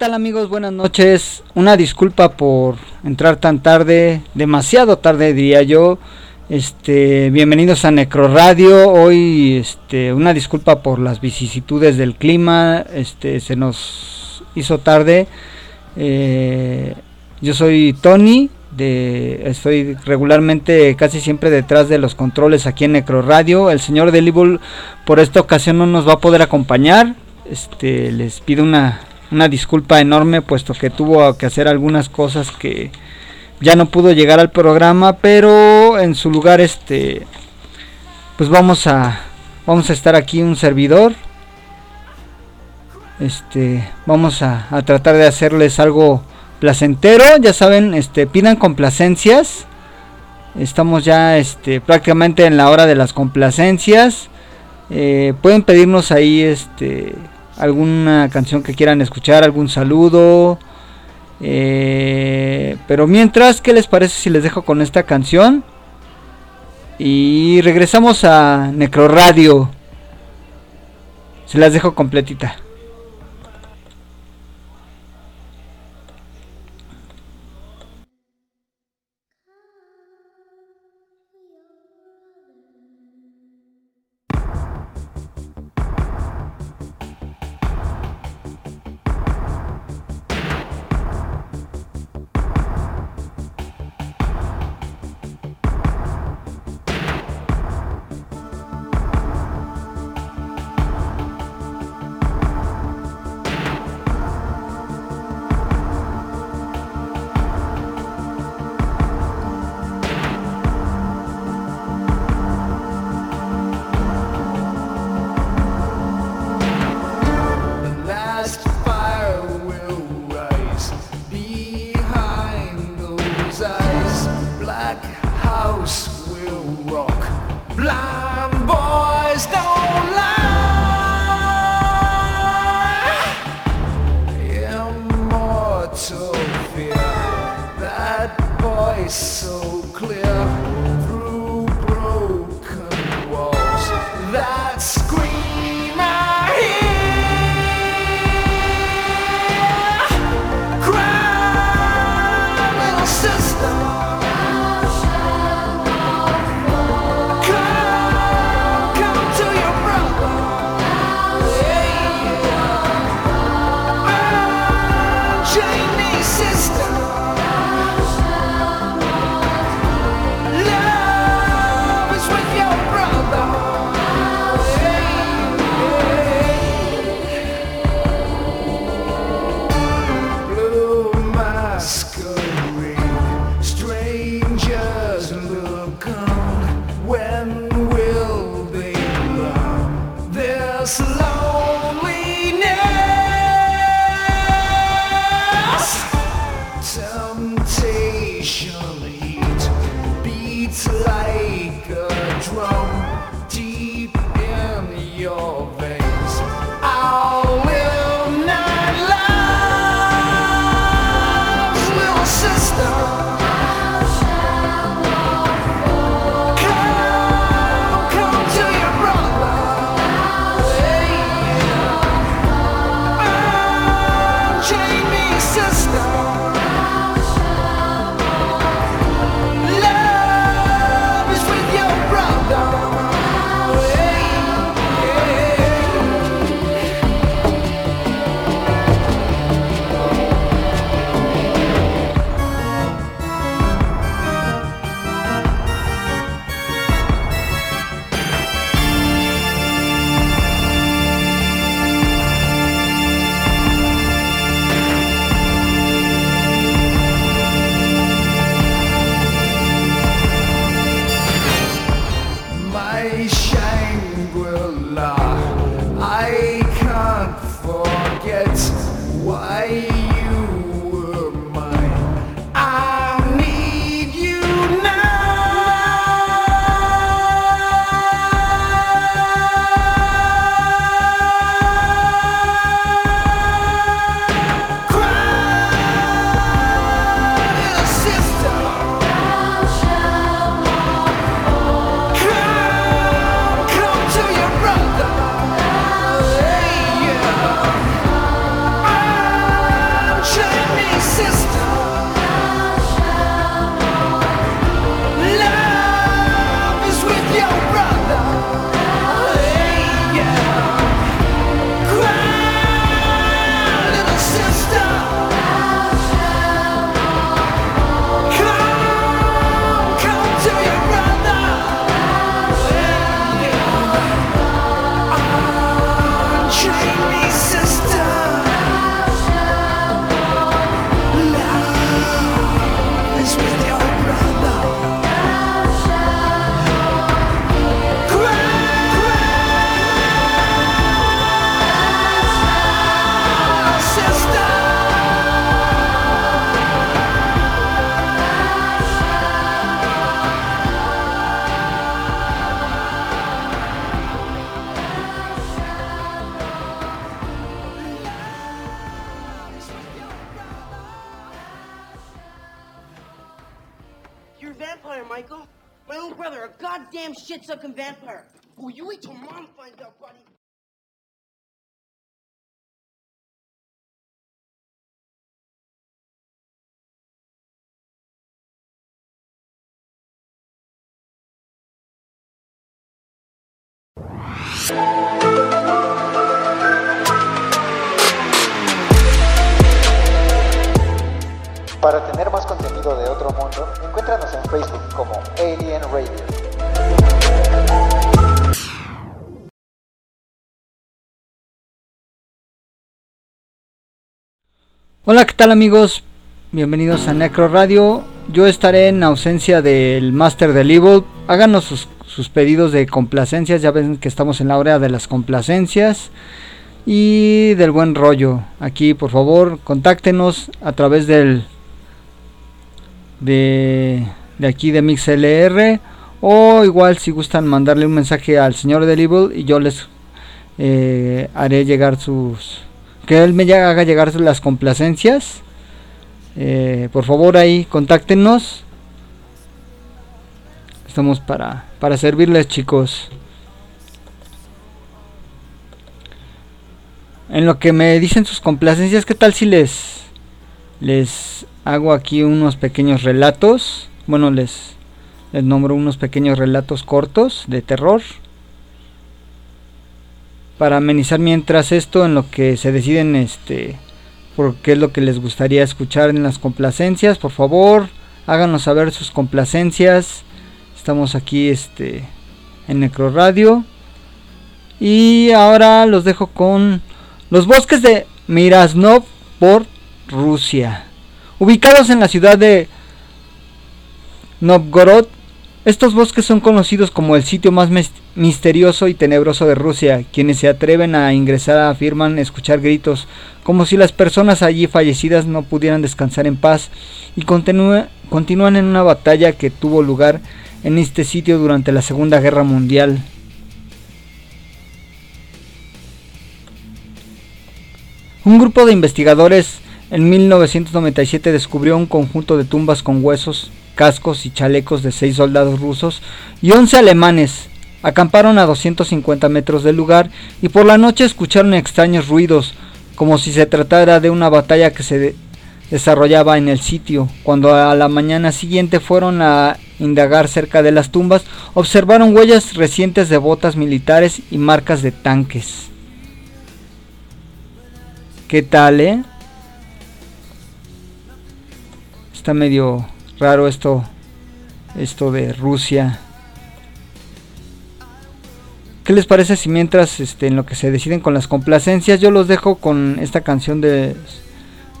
Tal amigos? Buenas noches. Una disculpa por entrar tan tarde, demasiado tarde diría yo. Este, bienvenidos a Necro Radio. Hoy este, una disculpa por las vicisitudes del clima. Este, se nos hizo tarde. Eh, yo soy Tony, de, estoy regularmente casi siempre detrás de los controles aquí en Necro Radio. El señor Delibul por esta ocasión no nos va a poder acompañar. Este, les pido una una disculpa enorme puesto que tuvo que hacer algunas cosas que ya no pudo llegar al programa, pero en su lugar este pues vamos a vamos a estar aquí un servidor. Este, vamos a, a tratar de hacerles algo placentero, ya saben, este pidan complacencias. Estamos ya este prácticamente en la hora de las complacencias. Eh, pueden pedirnos ahí este alguna canción que quieran escuchar, algún saludo. Eh, pero mientras, ¿qué les parece si les dejo con esta canción? Y regresamos a Necro Radio. Se las dejo completita. Para tener más contenido de otro mundo, encuéntranos en Facebook como Alien Radio. Hola, ¿qué tal amigos? Bienvenidos a Necro Radio. Yo estaré en ausencia del Master del Evil. Háganos sus, sus pedidos de complacencias. Ya ven que estamos en la hora de las complacencias y del buen rollo. Aquí, por favor, contáctenos a través del de, de aquí de MixLR o igual si gustan mandarle un mensaje al señor del Evil y yo les eh, haré llegar sus que él me haga llegar las complacencias. Eh, por favor ahí contáctenos. Estamos para, para servirles chicos. En lo que me dicen sus complacencias, ¿qué tal si les les hago aquí unos pequeños relatos? Bueno, les les nombro unos pequeños relatos cortos de terror para amenizar mientras esto en lo que se deciden este por qué es lo que les gustaría escuchar en las complacencias por favor háganos saber sus complacencias estamos aquí este en Necro Radio y ahora los dejo con los bosques de Mirasnov por Rusia ubicados en la ciudad de Novgorod estos bosques son conocidos como el sitio más mis- misterioso y tenebroso de Rusia. Quienes se atreven a ingresar afirman escuchar gritos, como si las personas allí fallecidas no pudieran descansar en paz, y continúa- continúan en una batalla que tuvo lugar en este sitio durante la Segunda Guerra Mundial. Un grupo de investigadores en 1997 descubrió un conjunto de tumbas con huesos, cascos y chalecos de seis soldados rusos y 11 alemanes. Acamparon a 250 metros del lugar y por la noche escucharon extraños ruidos, como si se tratara de una batalla que se de- desarrollaba en el sitio. Cuando a la mañana siguiente fueron a indagar cerca de las tumbas, observaron huellas recientes de botas militares y marcas de tanques. ¿Qué tal, eh? Está medio raro esto esto de Rusia. ¿Qué les parece si mientras este, en lo que se deciden con las complacencias yo los dejo con esta canción de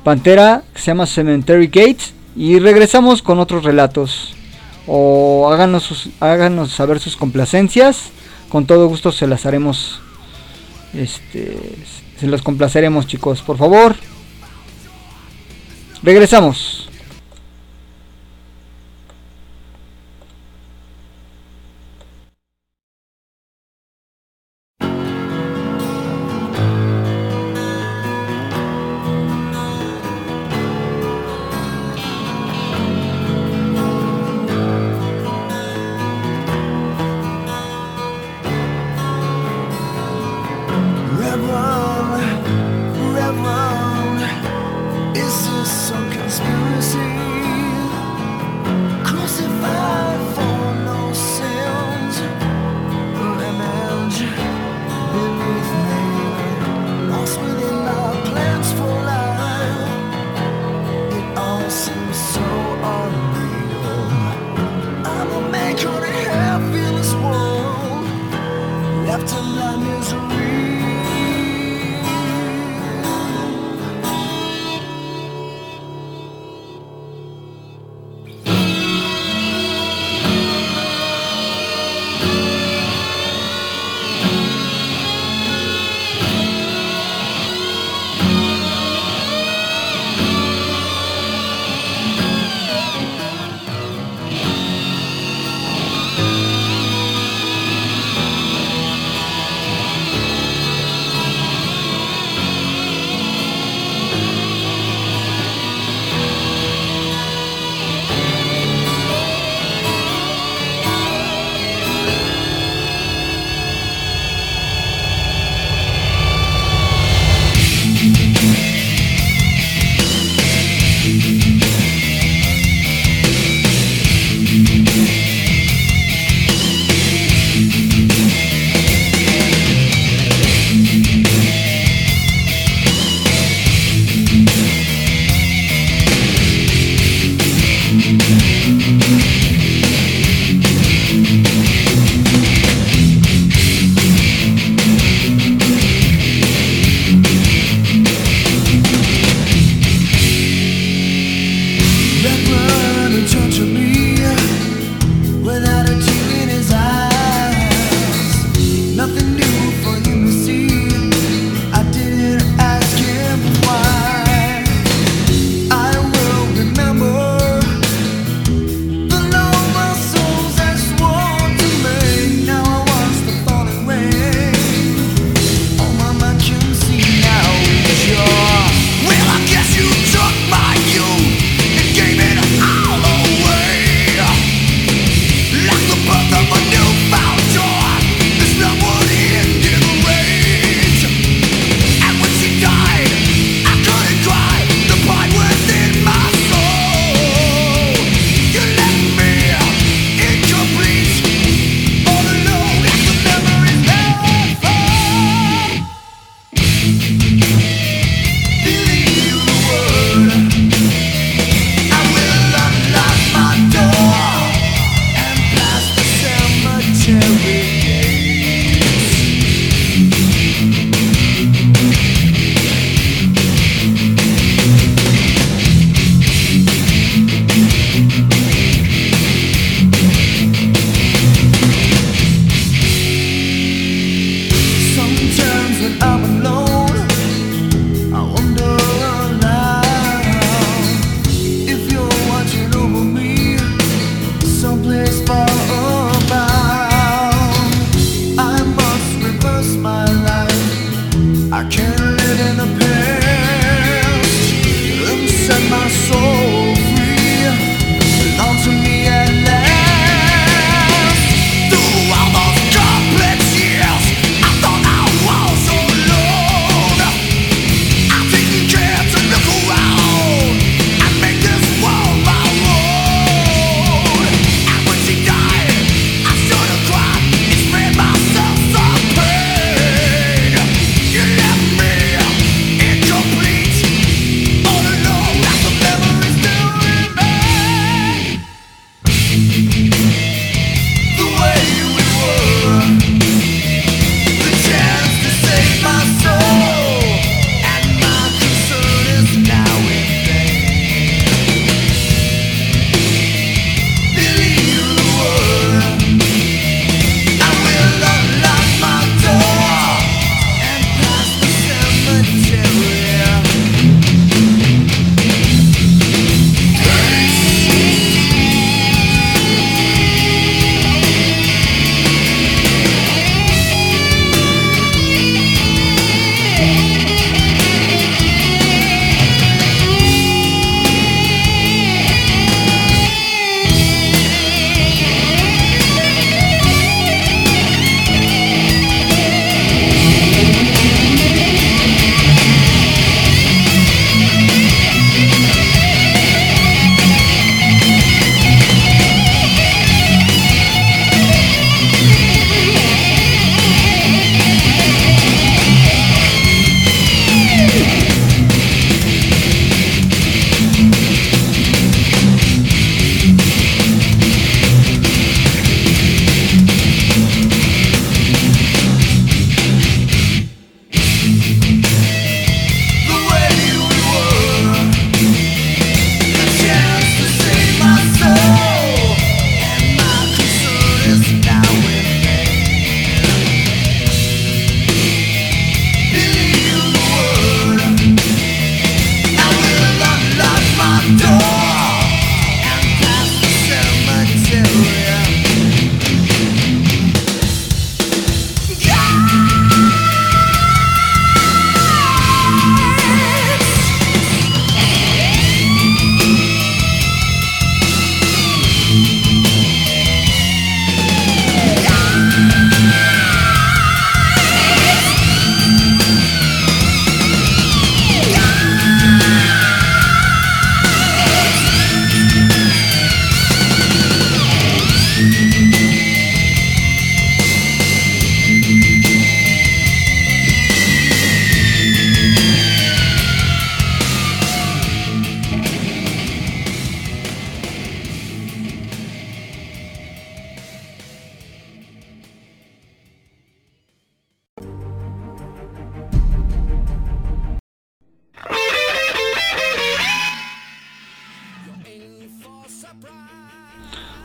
Pantera que se llama Cemetery Gates y regresamos con otros relatos o háganos, sus, háganos saber sus complacencias. Con todo gusto se las haremos. Este, se los complaceremos, chicos, por favor. Regresamos.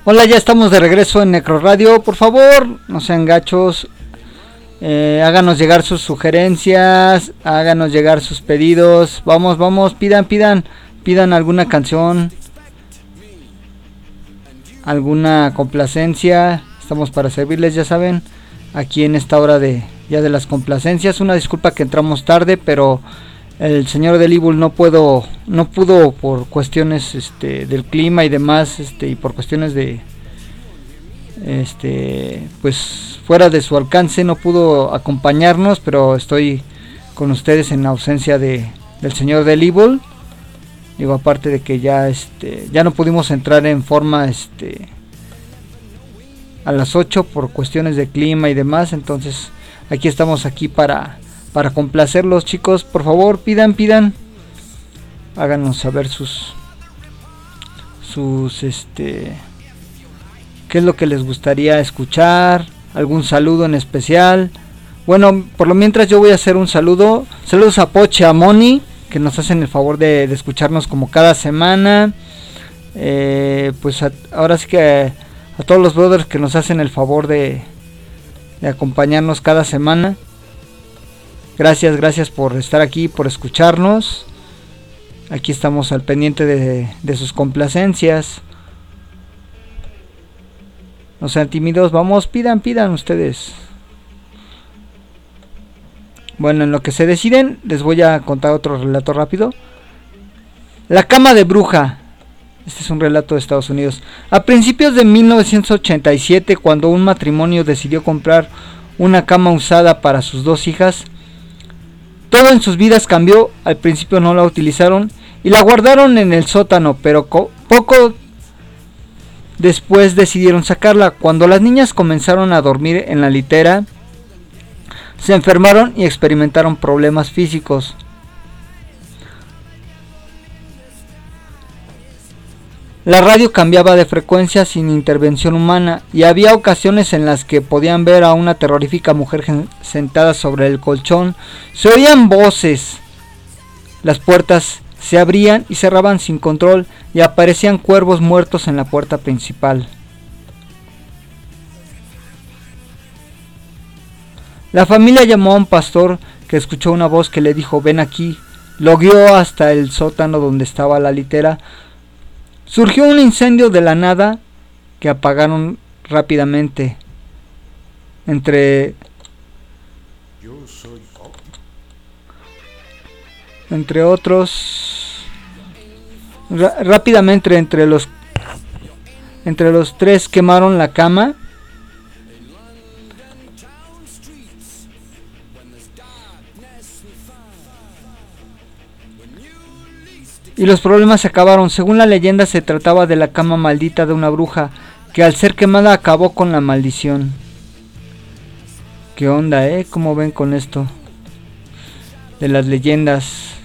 Hola, ya estamos de regreso en Necro Radio. Por favor, no sean gachos. Eh, háganos llegar sus sugerencias, háganos llegar sus pedidos. Vamos, vamos, pidan, pidan, pidan alguna canción, alguna complacencia. Estamos para servirles, ya saben, aquí en esta hora de ya de las complacencias. Una disculpa que entramos tarde, pero el señor del no puedo no pudo por cuestiones este, del clima y demás este y por cuestiones de este pues fuera de su alcance no pudo acompañarnos pero estoy con ustedes en ausencia de del señor del Evil digo aparte de que ya este ya no pudimos entrar en forma este a las 8 por cuestiones de clima y demás entonces aquí estamos aquí para para complacerlos chicos por favor pidan pidan. Háganos saber sus sus este qué es lo que les gustaría escuchar algún saludo en especial. Bueno por lo mientras yo voy a hacer un saludo. Saludos a Poche a Moni que nos hacen el favor de, escucharnos como cada semana. Eh, pues a- ahora sí que a todos los brothers que nos hacen el favor de, de acompañarnos cada semana Gracias, gracias por estar aquí, por escucharnos. Aquí estamos al pendiente de, sus complacencias. No sean tímidos, vamos, pidan, pidan ustedes. Bueno, en lo que se deciden, les voy a contar otro relato rápido. La cama de bruja. Este es un relato de Estados Unidos. A principios de 1987, cuando un matrimonio decidió comprar una cama usada para sus dos hijas, todo en sus vidas cambió. Al principio no la utilizaron y la guardaron en el sótano, pero co- poco después decidieron sacarla. Cuando las niñas comenzaron a dormir en la litera, se enfermaron y experimentaron problemas físicos. La radio cambiaba de frecuencia sin intervención humana y había ocasiones en las que podían ver a una terrorífica mujer sentada sobre el colchón. Se oían voces. Las puertas se abrían y cerraban sin control y aparecían cuervos muertos en la puerta principal. La familia llamó a un pastor que escuchó una voz que le dijo ven aquí. Lo guió hasta el sótano donde estaba la litera. Surgió un incendio de la nada que apagaron rápidamente. Entre entre otros rápidamente entre los entre los tres quemaron la cama y los problemas se acabaron. Según la leyenda se trataba de la cama maldita de una bruja que al ser quemada acabó con la maldición. ¿Qué onda, eh? ¿Cómo ven con esto? De las leyendas.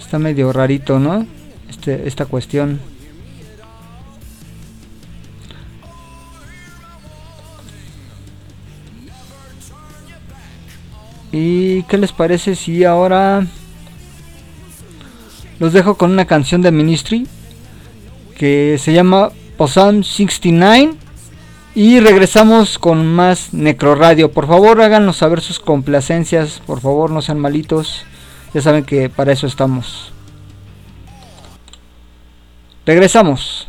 Está medio rarito, ¿no? Este, esta cuestión. ¿Y qué les parece si ahora los dejo con una canción de Ministry que se llama Possum 69. Y regresamos con más Necroradio. Por favor, háganos saber sus complacencias. Por favor, no sean malitos. Ya saben que para eso estamos. Regresamos.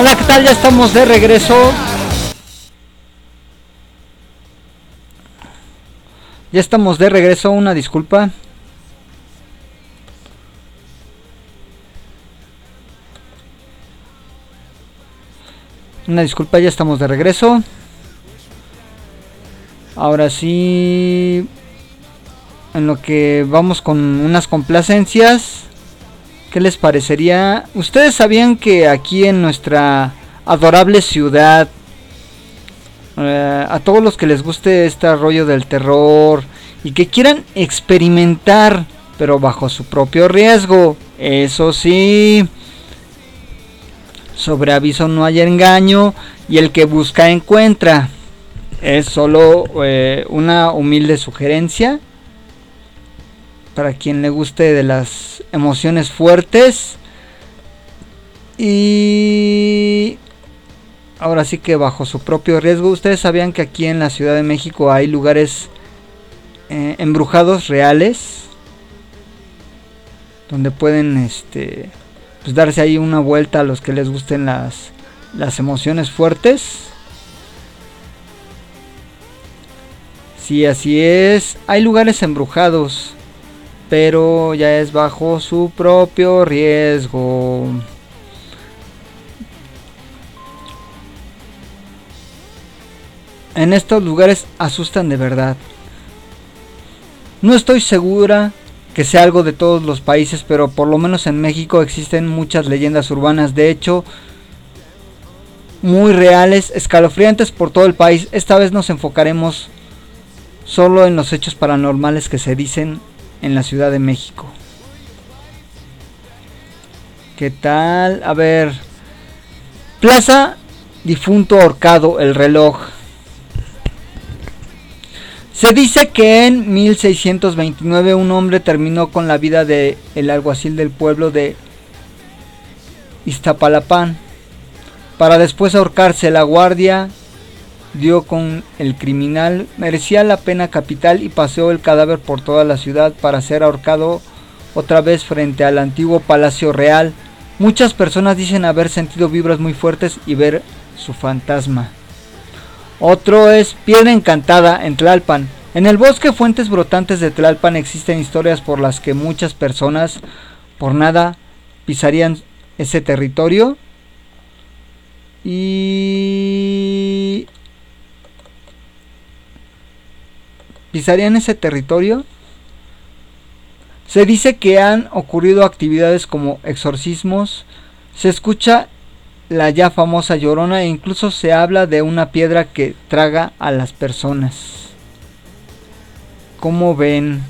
Hola, ¿qué tal? Ya estamos de regreso. Ya estamos de regreso, una disculpa. Una disculpa, ya estamos de regreso. Ahora sí, en lo que vamos con unas complacencias. ¿Qué les parecería? ¿Ustedes sabían que aquí en nuestra adorable ciudad, eh, a todos los que les guste este rollo del terror y que quieran experimentar, pero bajo su propio riesgo, eso sí, sobre aviso no hay engaño y el que busca encuentra. Es solo eh, una humilde sugerencia para quien le guste de las emociones fuertes. Y ahora sí que bajo su propio riesgo, ustedes sabían que aquí en la Ciudad de México hay lugares eh, embrujados reales donde pueden este pues darse ahí una vuelta a los que les gusten las las emociones fuertes. Sí, así es. Hay lugares embrujados pero ya es bajo su propio riesgo. En estos lugares asustan de verdad. No estoy segura que sea algo de todos los países, pero por lo menos en México existen muchas leyendas urbanas, de hecho, muy reales, escalofriantes por todo el país. Esta vez nos enfocaremos solo en los hechos paranormales que se dicen en la Ciudad de México. ¿Qué tal? A ver. Plaza Difunto Ahorcado, el reloj. Se dice que en 1629 un hombre terminó con la vida de el alguacil del pueblo de Iztapalapán para después ahorcarse. La guardia dio con el criminal, merecía la pena capital y paseó el cadáver por toda la ciudad para ser ahorcado otra vez frente al antiguo Palacio Real. Muchas personas dicen haber sentido vibras muy fuertes y ver su fantasma. Otro es Piedra Encantada en Tlalpan. En el bosque Fuentes Brotantes de Tlalpan existen historias por las que muchas personas por nada pisarían ese territorio. Y pisarían ese territorio. Se dice que han ocurrido actividades como exorcismos, se escucha la ya famosa llorona e incluso se habla de una piedra que traga a las personas. ¿Cómo ven?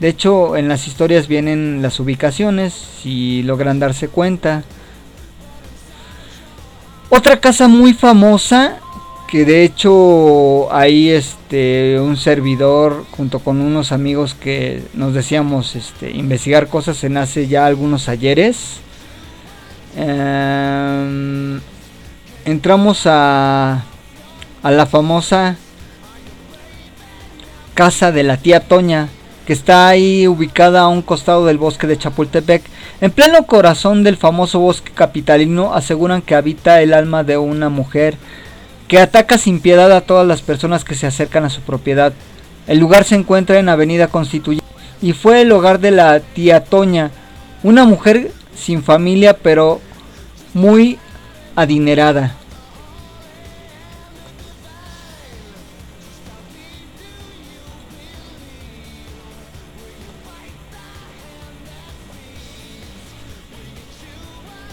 De hecho, en las historias vienen las ubicaciones, si logran darse cuenta. Otra casa muy famosa que de hecho ahí este un servidor junto con unos amigos que nos decíamos este investigar cosas en hace ya algunos ayeres Em, entramos a a la famosa casa de la tía Toña que está ahí ubicada a un costado del bosque de Chapultepec. En pleno corazón del famoso bosque capitalino aseguran que habita el alma de una mujer que ataca sin piedad a todas las personas que se acercan a su propiedad. El lugar se encuentra en Avenida Constituyente y fue el hogar de la tía Toña, una mujer sin familia pero muy adinerada.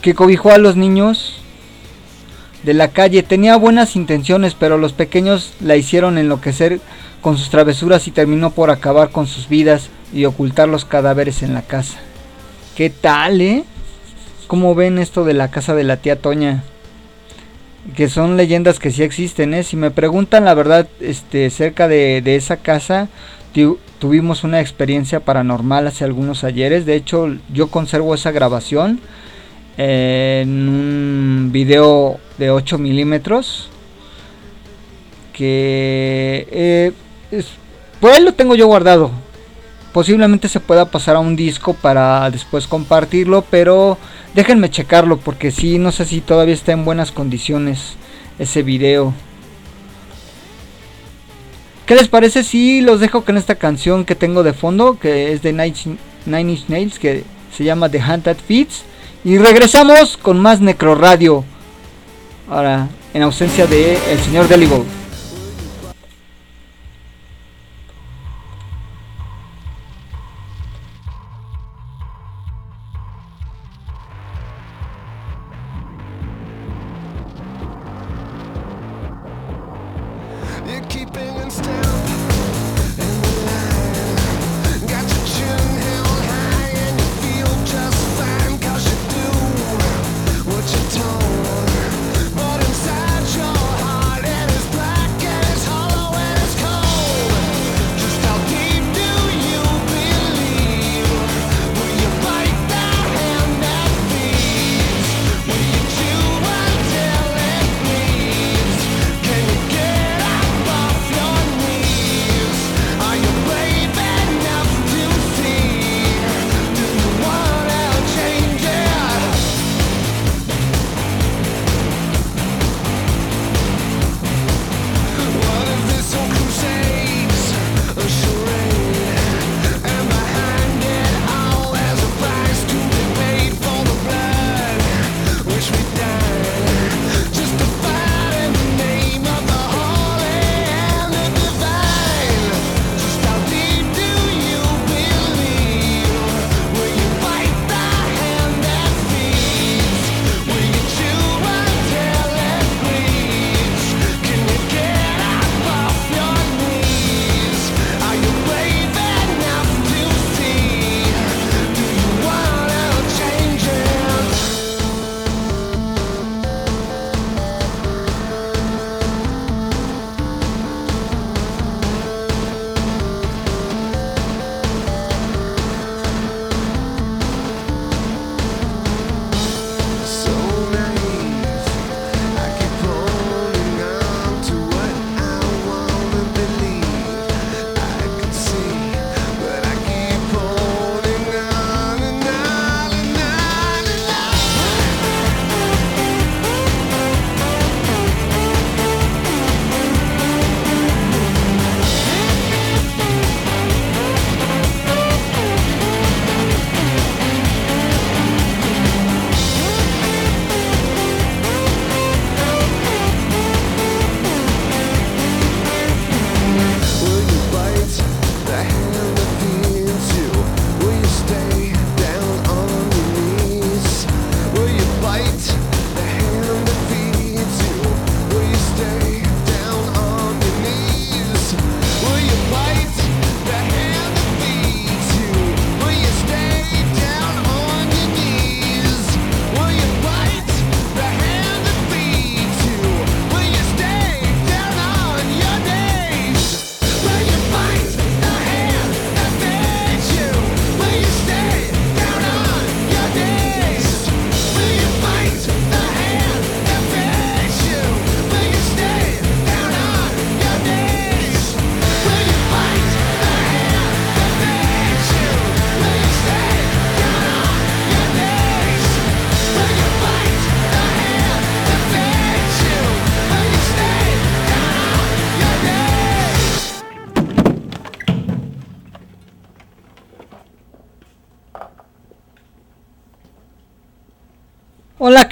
que cobijó a los niños de la calle. Tenía buenas intenciones, pero los pequeños la hicieron enloquecer con sus travesuras y terminó por acabar con sus vidas y ocultar los cadáveres en la casa. ¿Qué tal, eh? ¿Cómo ven esto de la casa de la tía Toña? Que son leyendas que sí existen, ¿eh? Si me preguntan la verdad, este, cerca de, de esa casa tu- tuvimos una experiencia paranormal hace algunos ayeres. De hecho, yo conservo esa grabación en un video de 8 milímetros que eh, es- ahí lo tengo yo guardado. Posiblemente se pueda pasar a un disco para después compartirlo pero déjenme checarlo porque sí no sé si todavía está en buenas condiciones ese video. ¿Qué les parece si los dejo con esta canción que tengo de fondo que es de Nine Inch- Nails que se llama The Hunted Fits y regresamos con más Necro Radio. Ahora, en ausencia de el señor Deligo.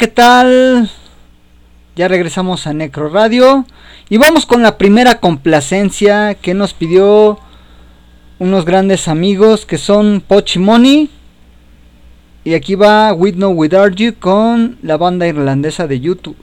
¿qué tal? Ya regresamos a Necro Radio y vamos con la primera complacencia que nos pidió unos grandes amigos que son Pochimoni. Y aquí va With No Without You con la banda irlandesa de YouTube.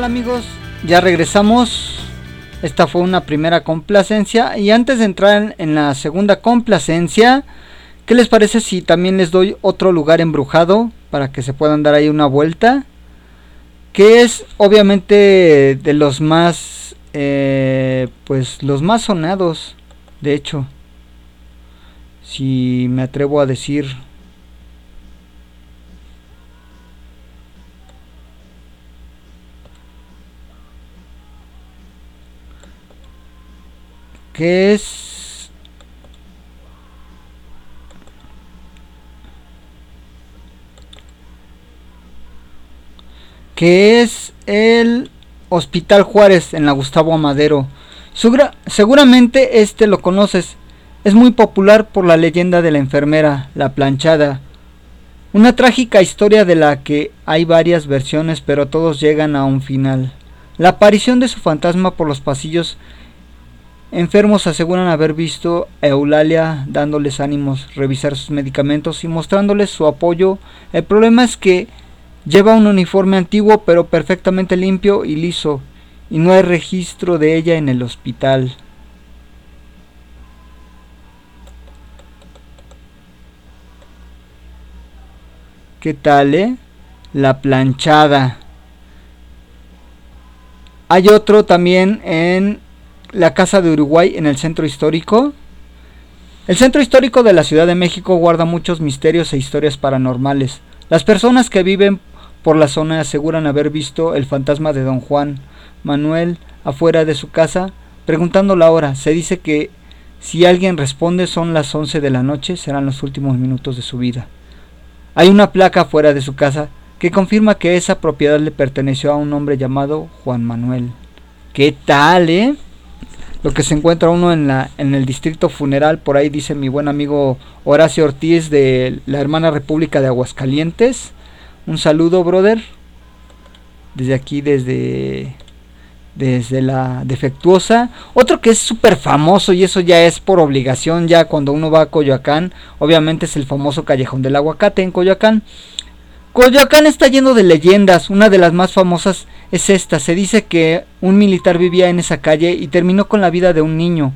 Amigos? Ya regresamos. Esta fue una primera complacencia. Y antes de entrar en la segunda complacencia, ¿qué les parece si también les doy otro lugar embrujado para que se puedan dar ahí una vuelta? Que es obviamente de los más, eh, pues los más sonados, de hecho. Si me atrevo a decir que es que es el Hospital Juárez en la Gustavo Amadero. Seguramente este lo conoces. Es muy popular por la leyenda de la enfermera, la planchada. Una trágica historia de la que hay varias versiones, pero todos llegan a un final. La aparición de su fantasma por los pasillos Enfermos aseguran haber visto a Eulalia dándoles ánimos, revisar sus medicamentos y mostrándoles su apoyo. El problema es que lleva un uniforme antiguo pero perfectamente limpio y liso, y no hay registro de ella en el hospital. ¿Qué tal, eh? La planchada. Hay otro también en la Casa de Uruguay en el centro histórico. El centro histórico de la Ciudad de México guarda muchos misterios e historias paranormales. Las personas que viven por la zona aseguran haber visto el fantasma de don Juan Manuel afuera de su casa preguntando la hora. Se dice que si alguien responde son las 11 de la noche, serán los últimos minutos de su vida. Hay una placa fuera de su casa que confirma que esa propiedad le perteneció a un hombre llamado Juan Manuel. ¿Qué tal, eh? Lo que se encuentra uno en, la, en el distrito funeral, por ahí dice mi buen amigo Horacio Ortiz de la hermana República de Aguascalientes. Un saludo, brother. Desde aquí, desde, desde la defectuosa. Otro que es súper famoso y eso ya es por obligación, ya cuando uno va a Coyoacán, obviamente es el famoso Callejón del Aguacate en Coyoacán. Coyoacán está lleno de leyendas, una de las más famosas es esta. Se dice que un militar vivía en esa calle y terminó con la vida de un niño.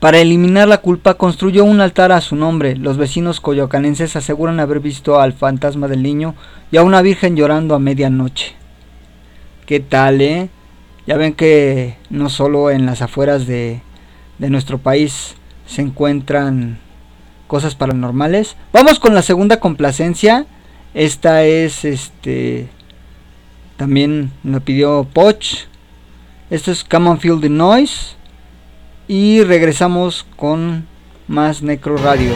Para eliminar la culpa construyó un altar a su nombre. Los vecinos coyoacanenses aseguran haber visto al fantasma del niño y a una virgen llorando a medianoche. ¿Qué tal, eh? Ya ven que no solo en las afueras de, de nuestro país se encuentran cosas paranormales. Vamos con la segunda complacencia. Esta es este también me pidió Poch. Esto es Come on Feel the Noise. Y regresamos con más Necro Radio.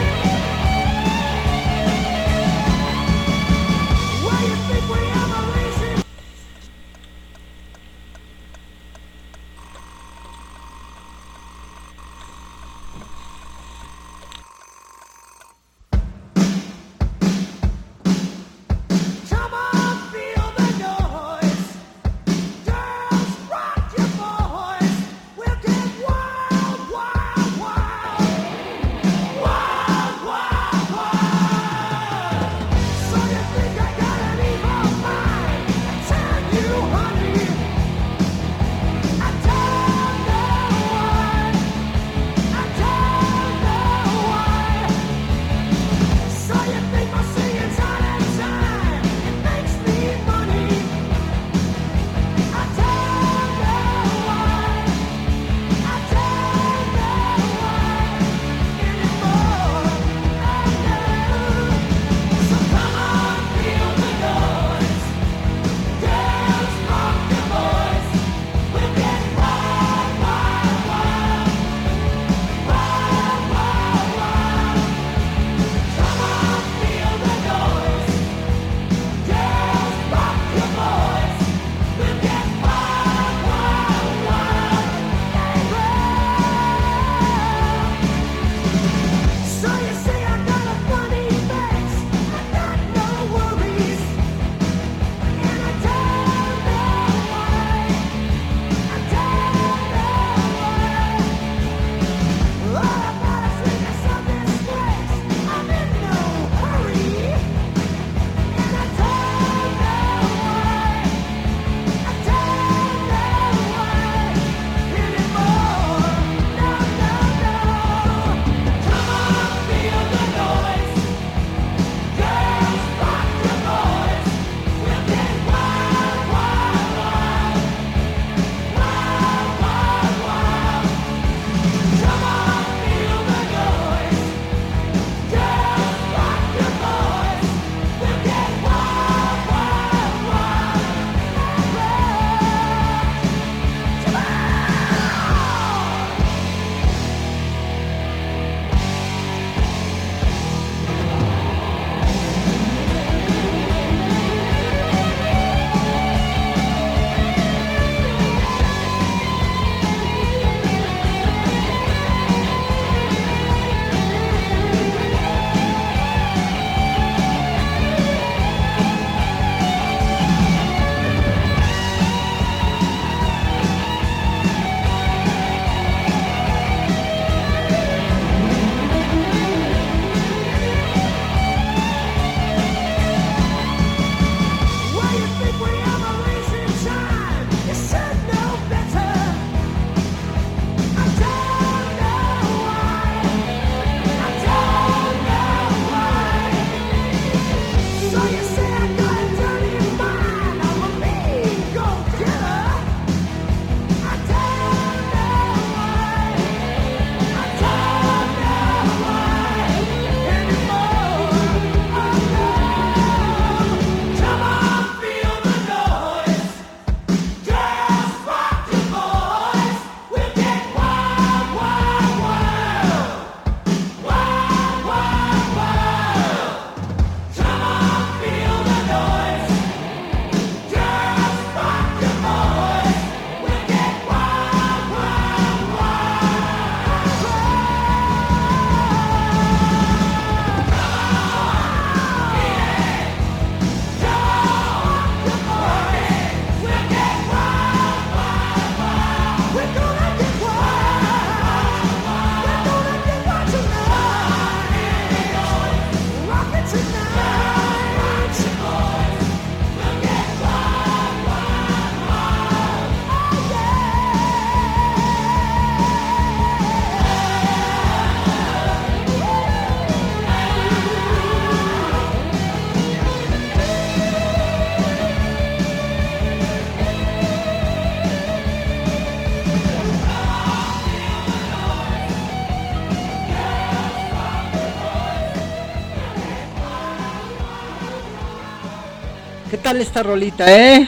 Esta rolita, eh?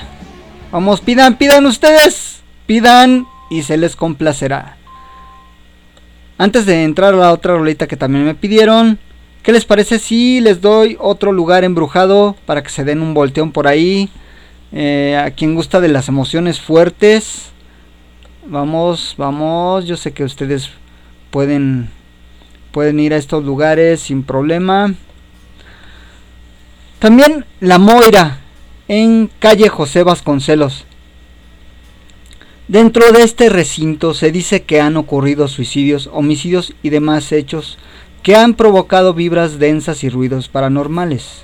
Vamos, pidan, pidan ustedes. Pidan y se les complacerá. Antes de entrar a la otra rolita que también me pidieron, ¿qué les parece si les doy otro lugar embrujado para que se den un volteón por ahí? Eh, a quien gusta de las emociones fuertes, vamos, vamos. Yo sé que ustedes pueden pueden ir a estos lugares sin problema. También La Moira en calle José Vasconcelos. Dentro de este recinto se dice que han ocurrido suicidios, homicidios y demás hechos que han provocado vibras densas y ruidos paranormales.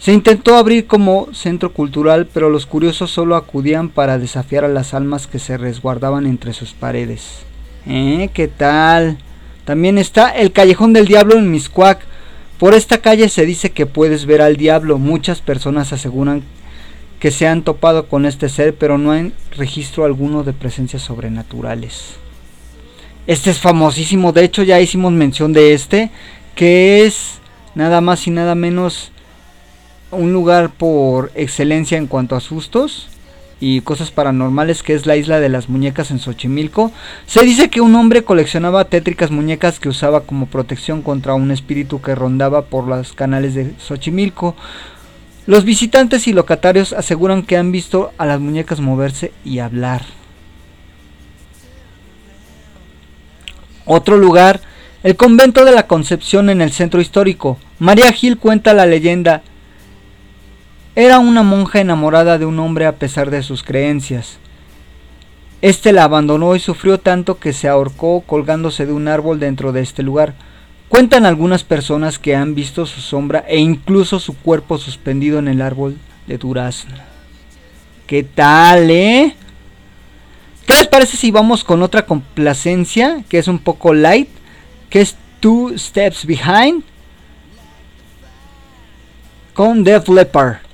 Se intentó abrir como centro cultural, pero los curiosos solo acudían para desafiar a las almas que se resguardaban entre sus paredes. ¿Eh? ¿Qué tal? También está el Callejón del Diablo en Miscuac. Por esta calle se dice que puedes ver al diablo. Muchas personas aseguran que se han topado con este ser, pero no hay registro alguno de presencias sobrenaturales. Este es famosísimo, de hecho ya hicimos mención de este, que es nada más y nada menos un lugar por excelencia en cuanto a sustos y cosas paranormales que es la isla de las muñecas en Xochimilco. Se dice que un hombre coleccionaba tétricas muñecas que usaba como protección contra un espíritu que rondaba por los canales de Xochimilco. Los visitantes y locatarios aseguran que han visto a las muñecas moverse y hablar. Otro lugar, el convento de la Concepción en el centro histórico. María Gil cuenta la leyenda. Era una monja enamorada de un hombre a pesar de sus creencias. Este la abandonó y sufrió tanto que se ahorcó colgándose de un árbol dentro de este lugar. Cuentan algunas personas que han visto su sombra e incluso su cuerpo suspendido en el árbol de durazno. ¿Qué tal, eh? ¿Qué les parece si vamos con otra complacencia que es un poco light? Que es Two Steps Behind con Def Leppard.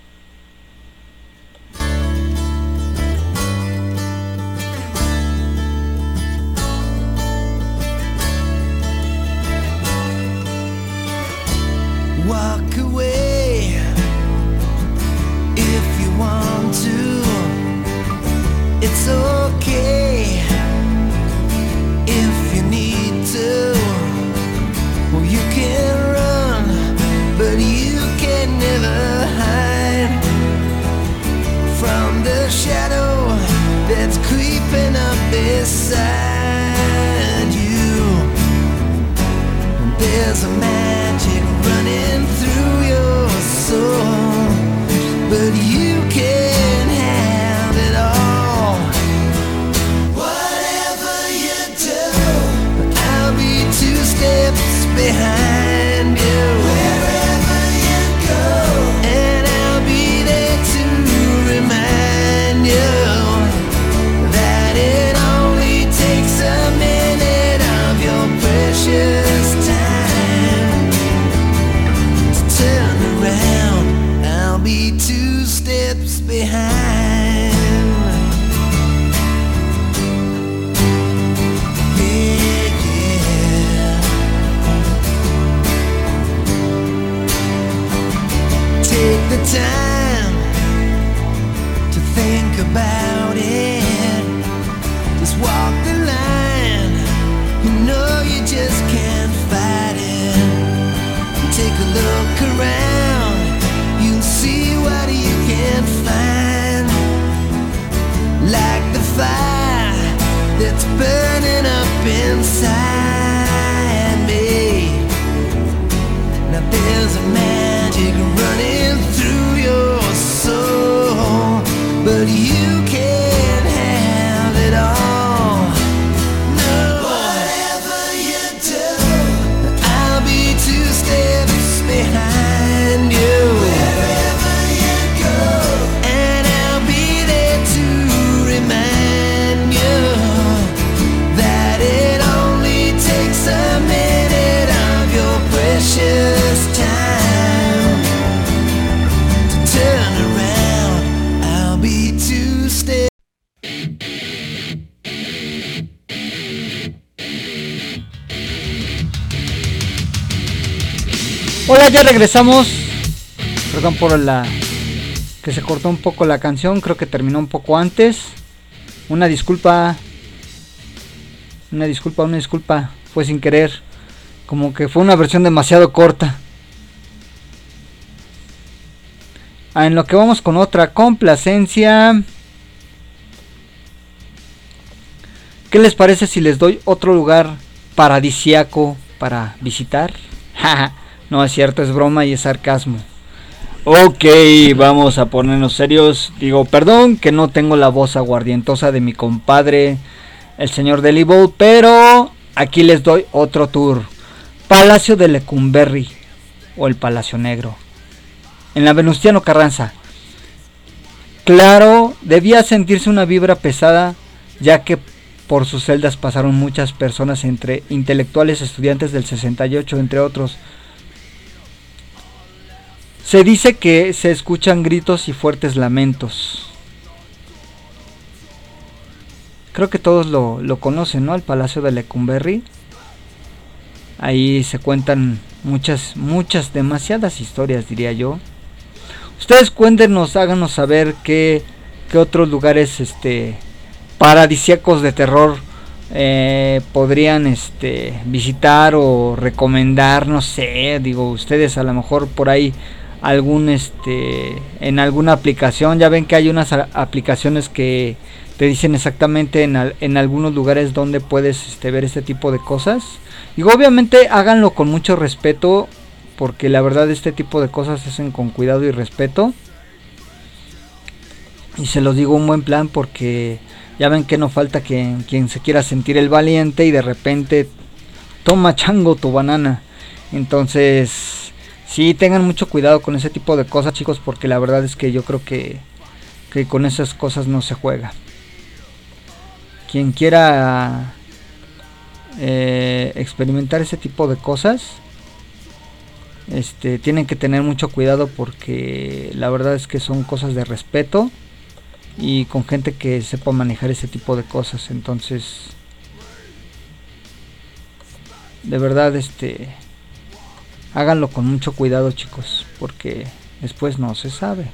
Hola, ya regresamos. Perdón por la que se cortó un poco la canción, creo que terminó un poco antes. Una disculpa. Una disculpa, una disculpa. Fue sin querer. Como que fue una versión demasiado corta. Ah, en lo que vamos con otra complacencia. ¿Qué les parece si les doy otro lugar paradisiaco para visitar? no es cierto, es broma y es sarcasmo. Ok, vamos a ponernos serios. Digo, perdón que no tengo la voz aguardientosa de mi compadre, el señor Delibol, pero aquí les doy otro tour. Palacio de Lecumberri o el Palacio Negro. En la Venustiano Carranza. Claro, debía sentirse una vibra pesada, ya que por sus celdas pasaron muchas personas entre intelectuales, estudiantes del 68, entre otros. Se dice que se escuchan gritos y fuertes lamentos. Creo que todos lo, lo conocen, ¿no? El Palacio de Lecumberri. Ahí se cuentan muchas, muchas, demasiadas historias, diría yo. Ustedes cuéntenos, háganos saber qué, qué otros lugares este, paradisíacos de terror eh, podrían este, visitar o recomendar, no sé, digo, ustedes a lo mejor por ahí algún este en alguna aplicación. Ya ven que hay unas aplicaciones que te dicen exactamente en, en algunos lugares donde puedes este, ver este tipo de cosas. Y obviamente háganlo con mucho respeto porque la verdad este tipo de cosas se hacen con cuidado y respeto. Y se los digo un buen plan porque ya ven que no falta que quien se quiera sentir el valiente y de repente toma chango tu banana. Entonces Sí, tengan mucho cuidado con ese tipo de cosas, chicos, porque la verdad es que yo creo que, que con esas cosas no se juega. Quien quiera eh, experimentar ese tipo de cosas, este, tienen que tener mucho cuidado porque la verdad es que son cosas de respeto y con gente que sepa manejar ese tipo de cosas. Entonces, de verdad, este Háganlo con mucho cuidado chicos, porque después no se sabe.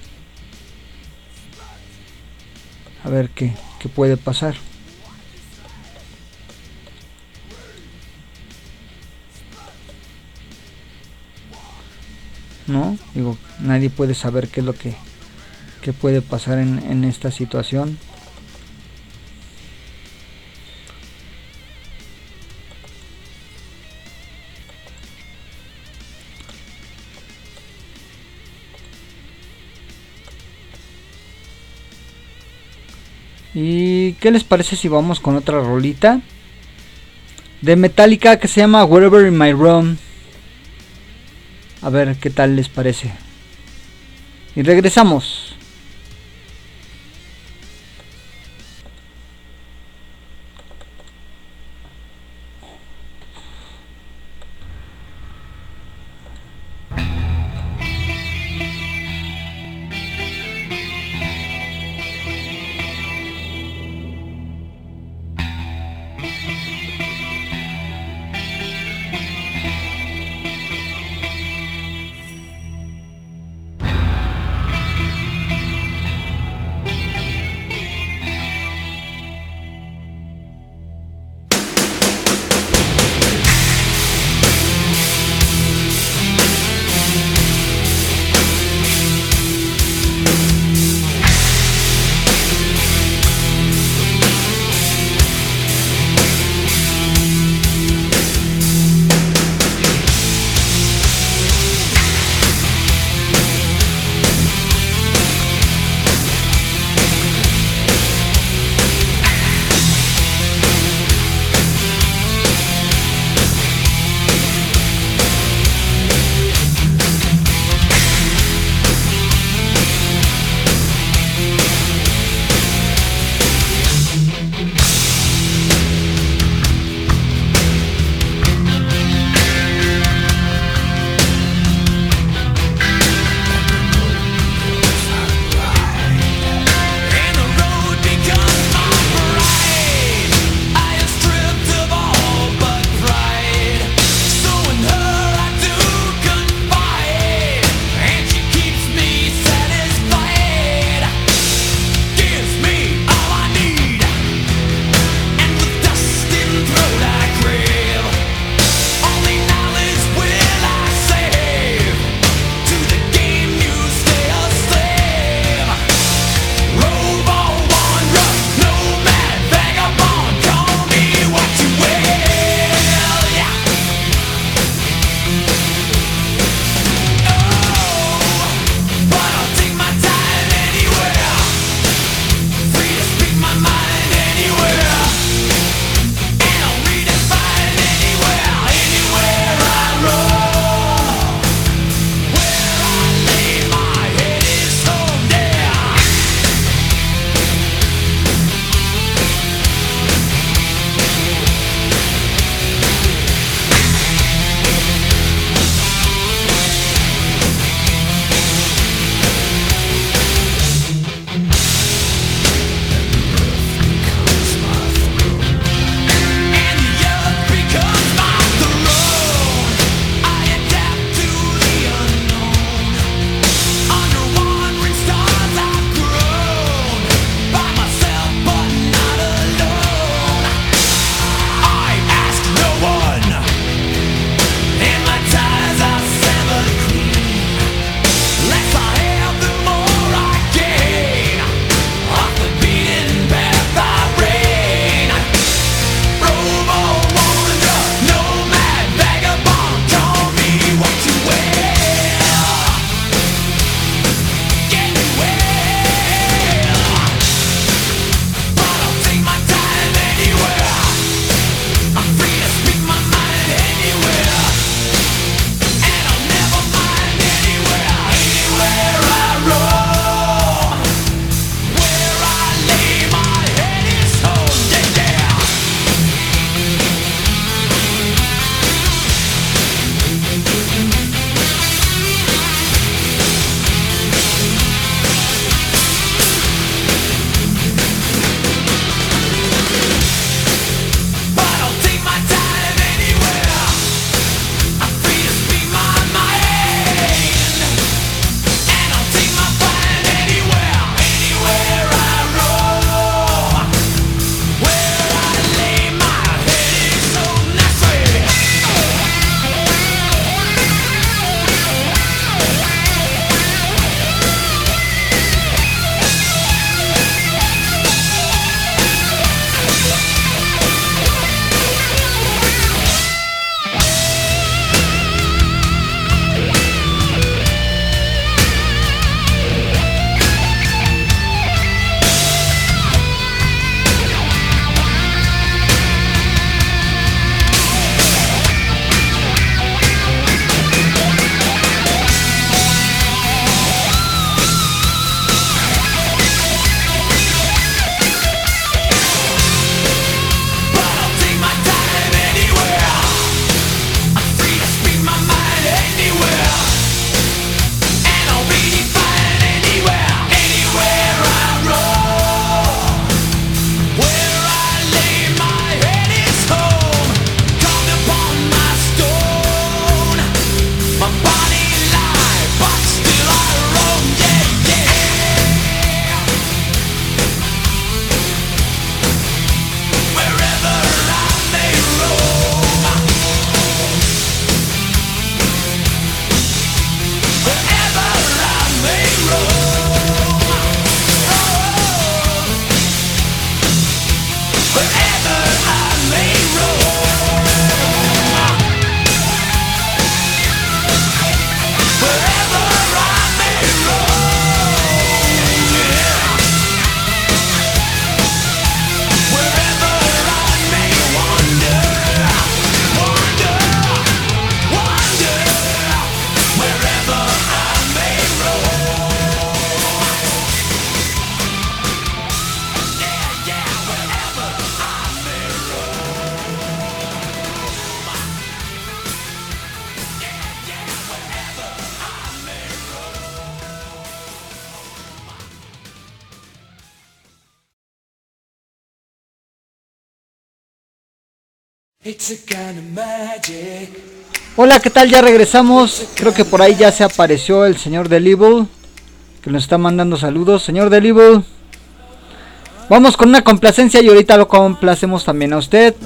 A ver qué, qué puede pasar. ¿no? Digo, nadie puede saber qué es lo que, que puede pasar en, en, esta situación. ¿Y qué les parece si vamos con otra rolita? De Metallica que se llama Wherever in My Room. A ver qué tal les parece. Y regresamos. Hola, ¿qué tal? Ya regresamos. Creo que por ahí ya se apareció el señor Delibel, que nos está mandando saludos. Señor Delibel, vamos con una complacencia y ahorita lo complacemos también a usted.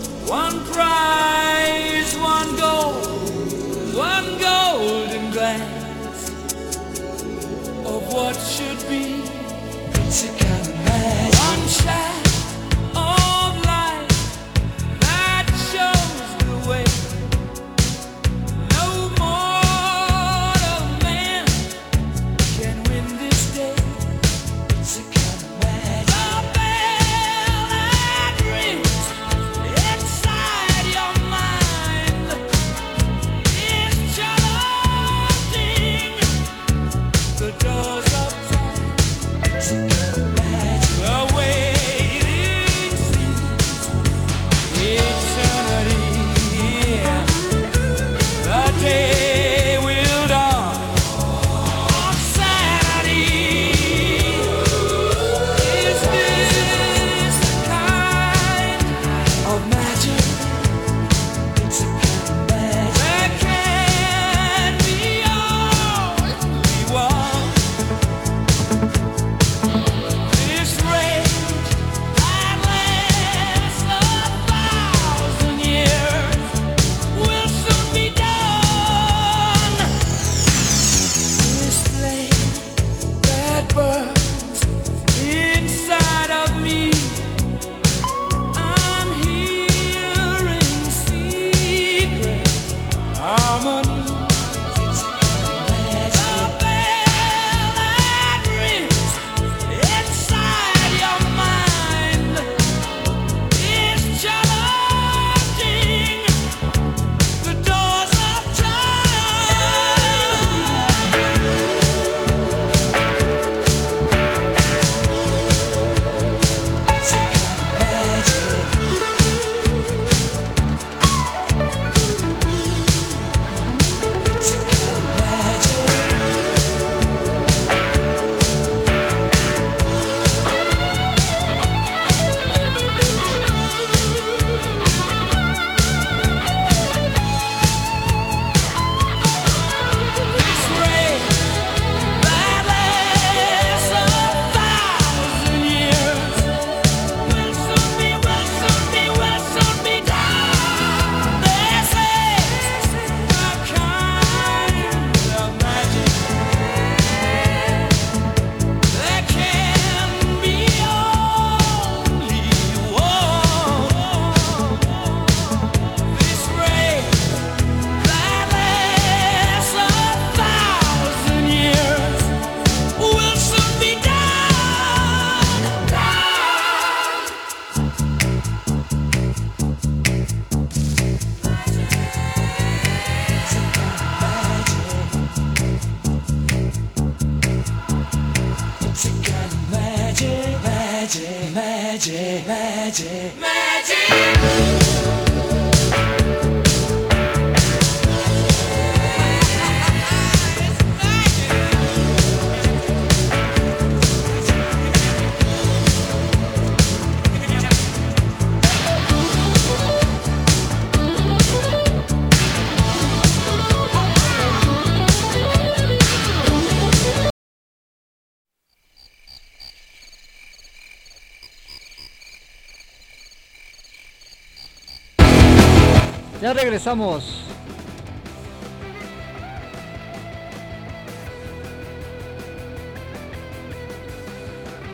regresamos.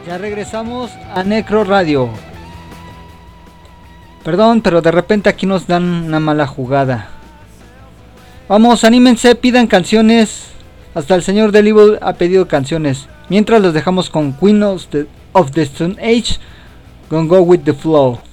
Ya regresamos a Necro Radio. Perdón, pero de repente aquí nos dan una mala jugada. Vamos, anímense, pidan canciones. Hasta el señor del Evil ha pedido canciones. Mientras los dejamos con Queen of the, of the Stone Age, Gonna Go With The Flow.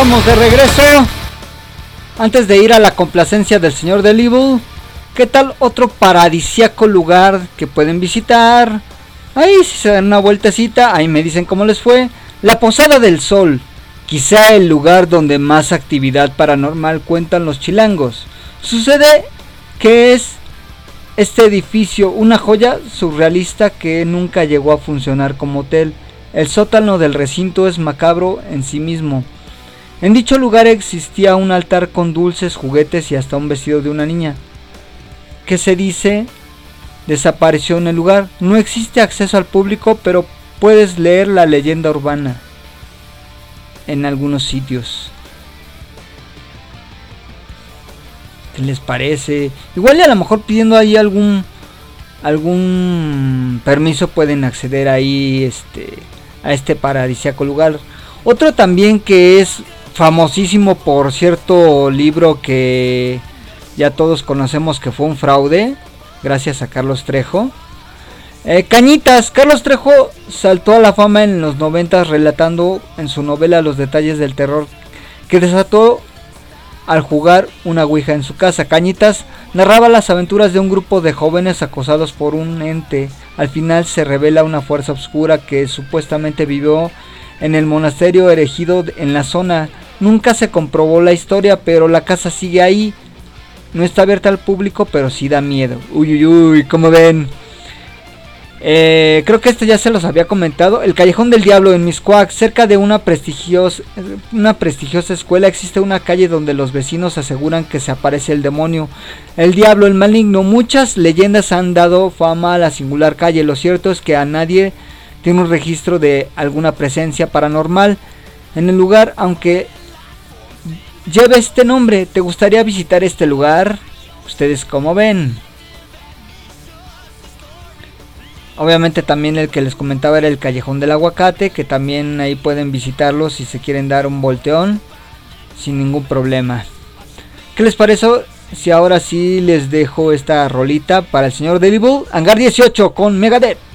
Estamos de regreso. Antes de ir a la complacencia del señor del Evil, ¿qué tal otro paradisiaco lugar que pueden visitar? Ahí si se dan una vueltecita, ahí me dicen cómo les fue. La Posada del Sol, quizá el lugar donde más actividad paranormal cuentan los chilangos. Sucede que es este edificio una joya surrealista que nunca llegó a funcionar como hotel. El sótano del recinto es macabro en sí mismo. En dicho lugar existía un altar con dulces, juguetes y hasta un vestido de una niña. Que se dice desapareció en el lugar. No existe acceso al público, pero puedes leer la leyenda urbana en algunos sitios. ¿Qué les parece? Igual y a lo mejor pidiendo ahí algún algún permiso pueden acceder ahí este a este paradisíaco lugar. Otro también que es famosísimo por cierto libro que ya todos conocemos que fue un fraude, gracias a Carlos Trejo. Eh, Cañitas, Carlos Trejo saltó a la fama en los 90 relatando en su novela los detalles del terror que desató al jugar una ouija en su casa. Cañitas narraba las aventuras de un grupo de jóvenes acosados por un ente. Al final se revela una fuerza oscura que supuestamente vivió en el monasterio erigido en la zona. Nunca se comprobó la historia, pero la casa sigue ahí. No está abierta al público, pero sí da miedo. Uy, uy, uy, como ven. Eh, creo que este ya se los había comentado. El Callejón del Diablo en Miscuac, cerca de una prestigiosa, una prestigiosa escuela, existe una calle donde los vecinos aseguran que se aparece el demonio, el diablo, el maligno. Muchas leyendas han dado fama a la singular calle. Lo cierto es que a nadie tiene un registro de alguna presencia paranormal en el lugar, aunque lleve este nombre. ¿Te gustaría visitar este lugar? Ustedes como ven. Obviamente también el que les comentaba era el Callejón del Aguacate, que también ahí pueden visitarlo si se quieren dar un volteón sin ningún problema. ¿Qué les parece si ahora sí les dejo esta rolita para el señor Devil? Hangar 18 con Megadeth.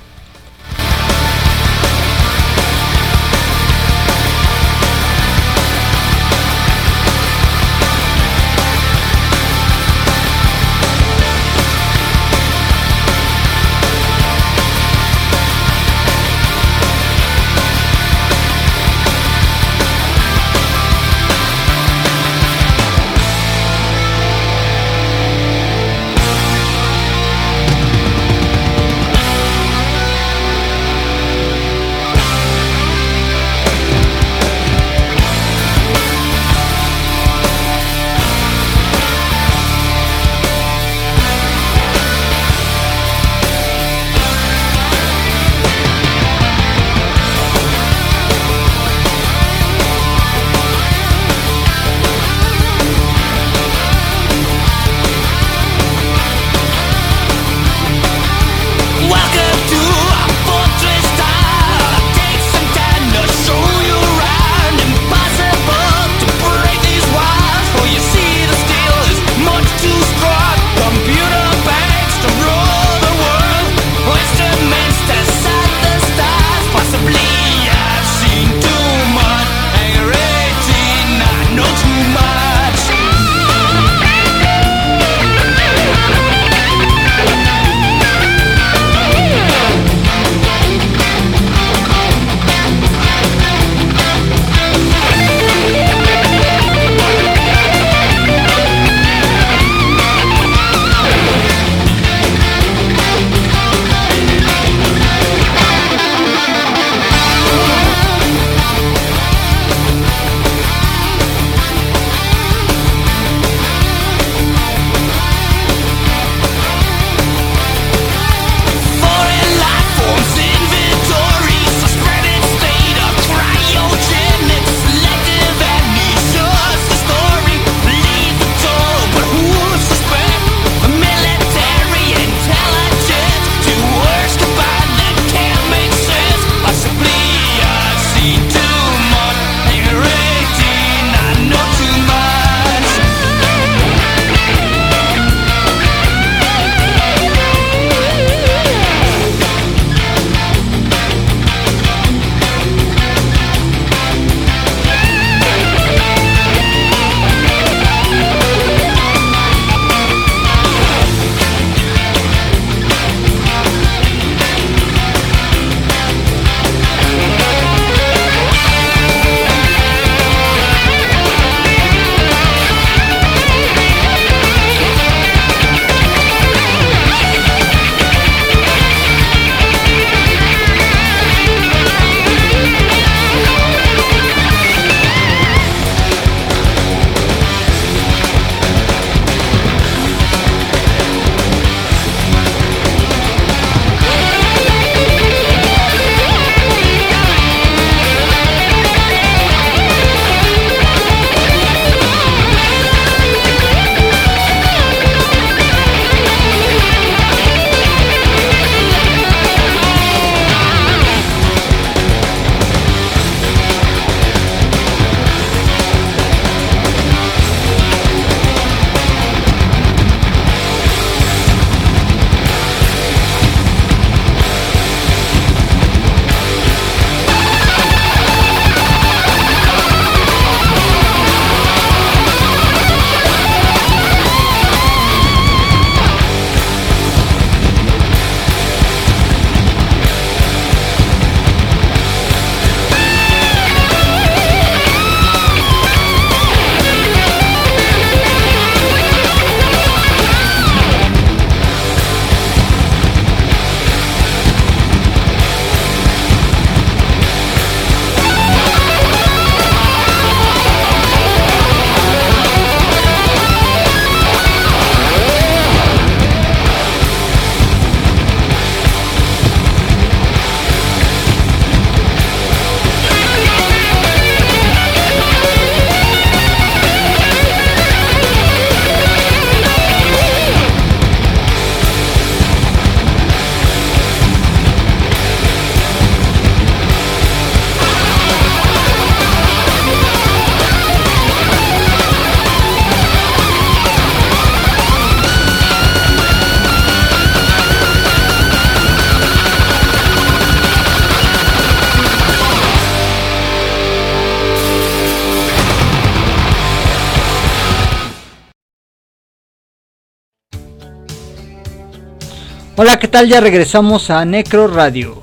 Hola, ¿qué tal? Ya regresamos a Necro Radio.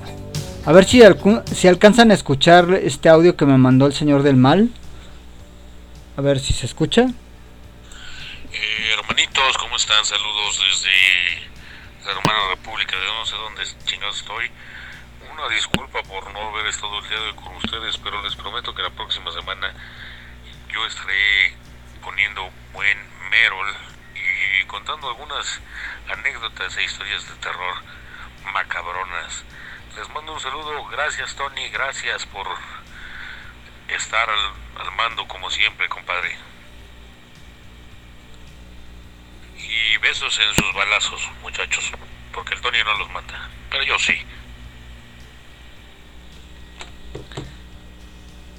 A ver si, alcu- si alcanzan a escuchar este audio que me mandó el señor del mal. A ver si se escucha. Eh, hermanitos, ¿cómo están? Saludos desde la hermana república de no sé dónde chingados estoy. Una disculpa por no haber estado el día de hoy con ustedes, pero les prometo que la próxima semana yo estaré poniendo buen Merol y contando algunas anécdotas e historias de terror macabronas. Les mando un saludo, gracias Tony, gracias por estar al, mando como siempre, compadre. Y besos en sus balazos, muchachos, porque el Tony no los mata, pero yo sí.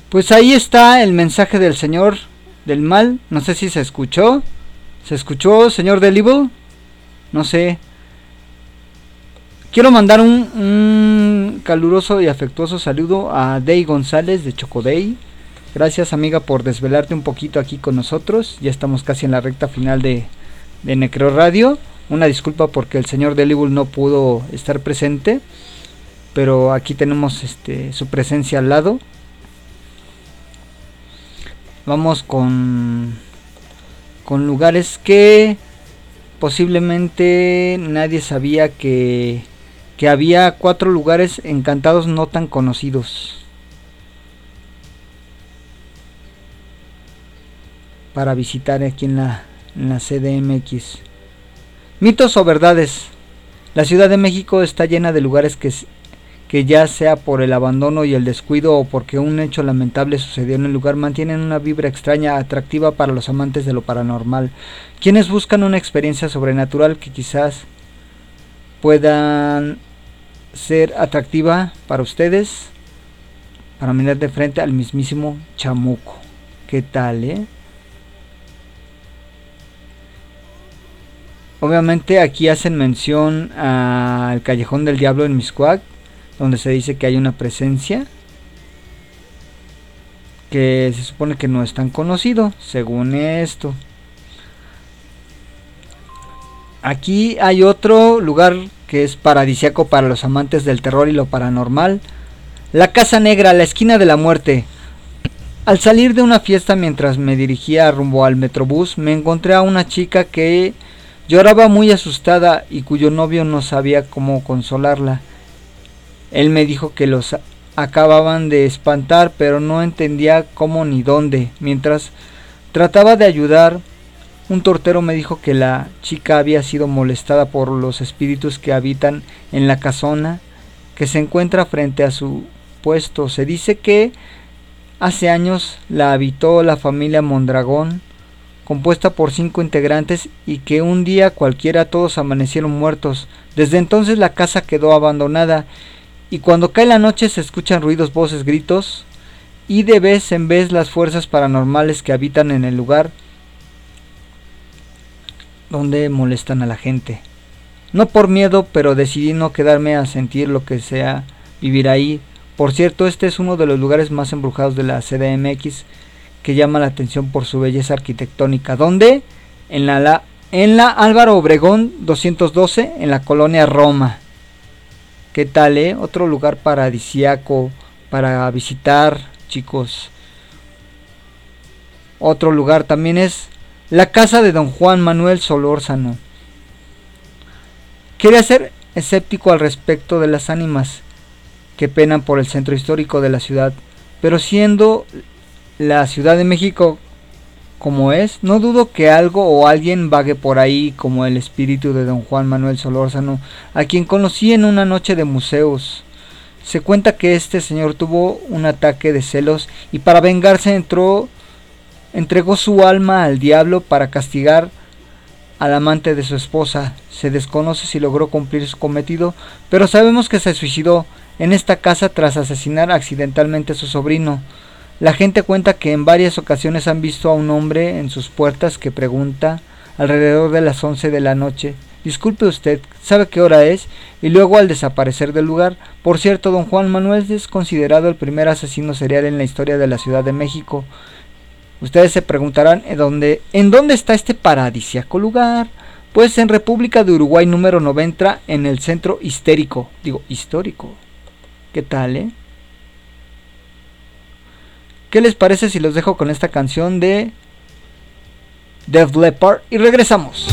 Pues ahí está el mensaje del señor del mal. No sé si se escuchó. ¿Se escuchó, señor del? No sé. Quiero mandar un, caluroso y afectuoso saludo a Day González de Chocodey. Gracias amiga por desvelarte un poquito aquí con nosotros. Ya estamos casi en la recta final de, de Necro Radio. Una disculpa porque el señor del evil no pudo estar presente. Pero aquí tenemos este, su presencia al lado. Vamos con con lugares que posiblemente nadie sabía que que había cuatro lugares encantados no tan conocidos para visitar aquí en la, en la CDMX. Mitos o verdades. La Ciudad de México está llena de lugares que, que ya sea por el abandono y el descuido o porque un hecho lamentable sucedió en el lugar mantienen una vibra extraña atractiva para los amantes de lo paranormal, quienes buscan una experiencia sobrenatural que quizás puedan ser atractiva para ustedes para mirar de frente al mismísimo chamuco. ¿Qué tal, eh? Obviamente aquí hacen mención al Callejón del Diablo en Miscuac, donde se dice que hay una presencia que se supone que no es tan conocido, según esto. Aquí hay otro lugar que es paradisiaco para los amantes del terror y lo paranormal. La Casa Negra, la esquina de la muerte. Al salir de una fiesta mientras me dirigía rumbo al metrobús, me encontré a una chica que lloraba muy asustada y cuyo novio no sabía cómo consolarla. Él me dijo que los acababan de espantar, pero no entendía cómo ni dónde. Mientras trataba de ayudar, un tortero me dijo que la chica había sido molestada por los espíritus que habitan en la casona que se encuentra frente a su puesto. Se dice que hace años la habitó la familia Mondragón, compuesta por cinco integrantes y que un día cualquiera todos amanecieron muertos. Desde entonces la casa quedó abandonada y cuando cae la noche se escuchan ruidos, voces, gritos y de vez en vez las fuerzas paranormales que habitan en el lugar donde molestan a la gente. No por miedo, pero decidí no quedarme a sentir lo que sea vivir ahí. Por cierto, este es uno de los lugares más embrujados de la CDMX que llama la atención por su belleza arquitectónica. ¿Dónde? En la, la- en la Álvaro Obregón 212, en la colonia Roma. ¿Qué tal, eh? Otro lugar paradisiaco para visitar, chicos. Otro lugar también es la casa de don Juan Manuel Solórzano. Quería ser escéptico al respecto de las ánimas que penan por el centro histórico de la ciudad, pero siendo la Ciudad de México como es, no dudo que algo o alguien vague por ahí como el espíritu de don Juan Manuel Solórzano, a quien conocí en una noche de museos. Se cuenta que este señor tuvo un ataque de celos y para vengarse entró entregó su alma al diablo para castigar al amante de su esposa. Se desconoce si logró cumplir su cometido, pero sabemos que se suicidó en esta casa tras asesinar accidentalmente a su sobrino. La gente cuenta que en varias ocasiones han visto a un hombre en sus puertas que pregunta alrededor de las 11 de la noche, disculpe usted, ¿sabe qué hora es? Y luego al desaparecer del lugar, por cierto, don Juan Manuel es considerado el primer asesino serial en la historia de la Ciudad de México. Ustedes se preguntarán en dónde, en dónde está este paradisiaco lugar. Pues en República de Uruguay número 90 en el centro histérico, digo histórico. ¿Qué tal, eh? ¿Qué les parece si los dejo con esta canción de Def Leppard y regresamos?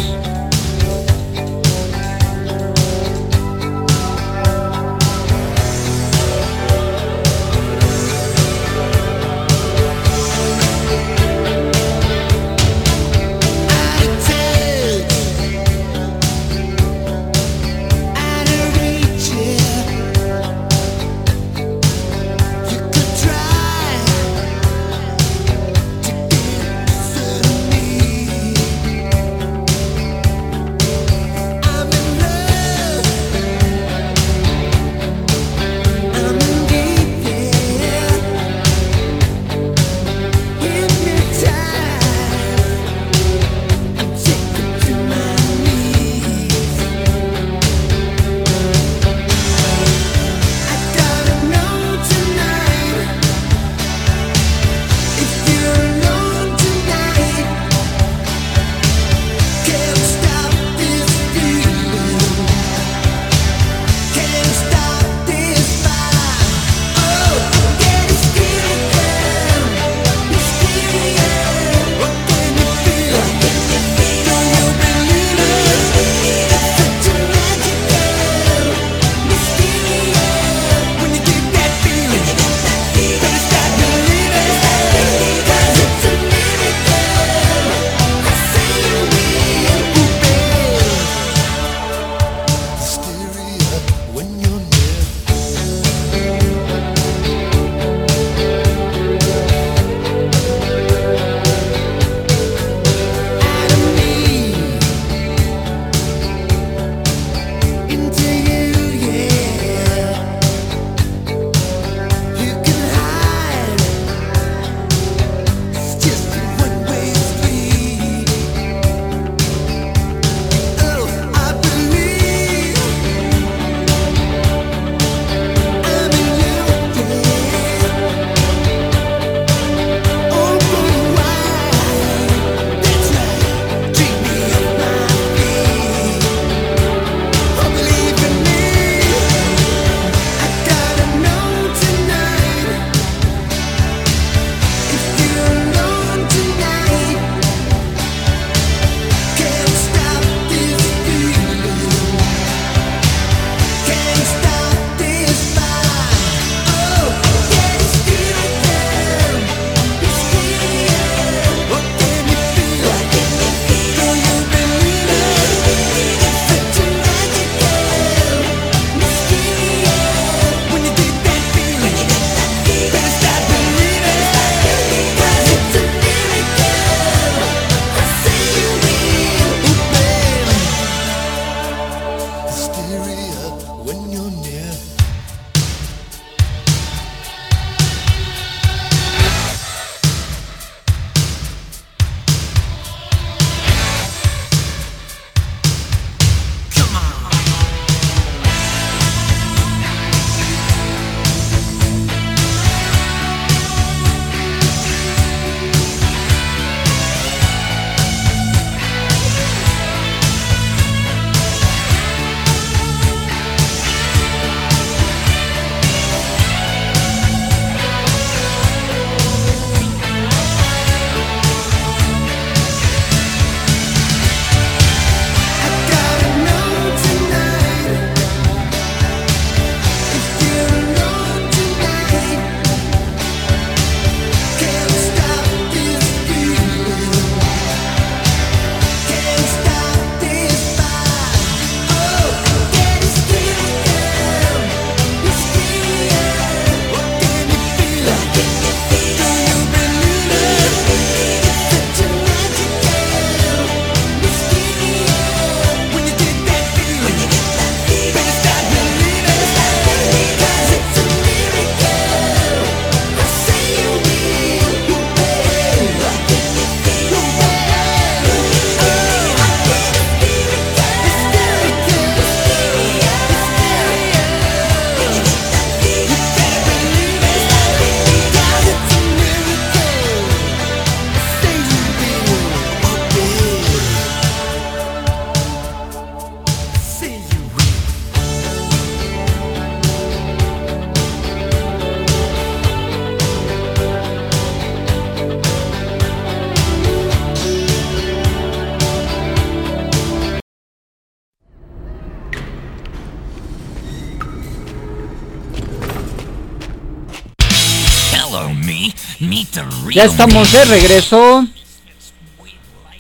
Ya estamos de regreso.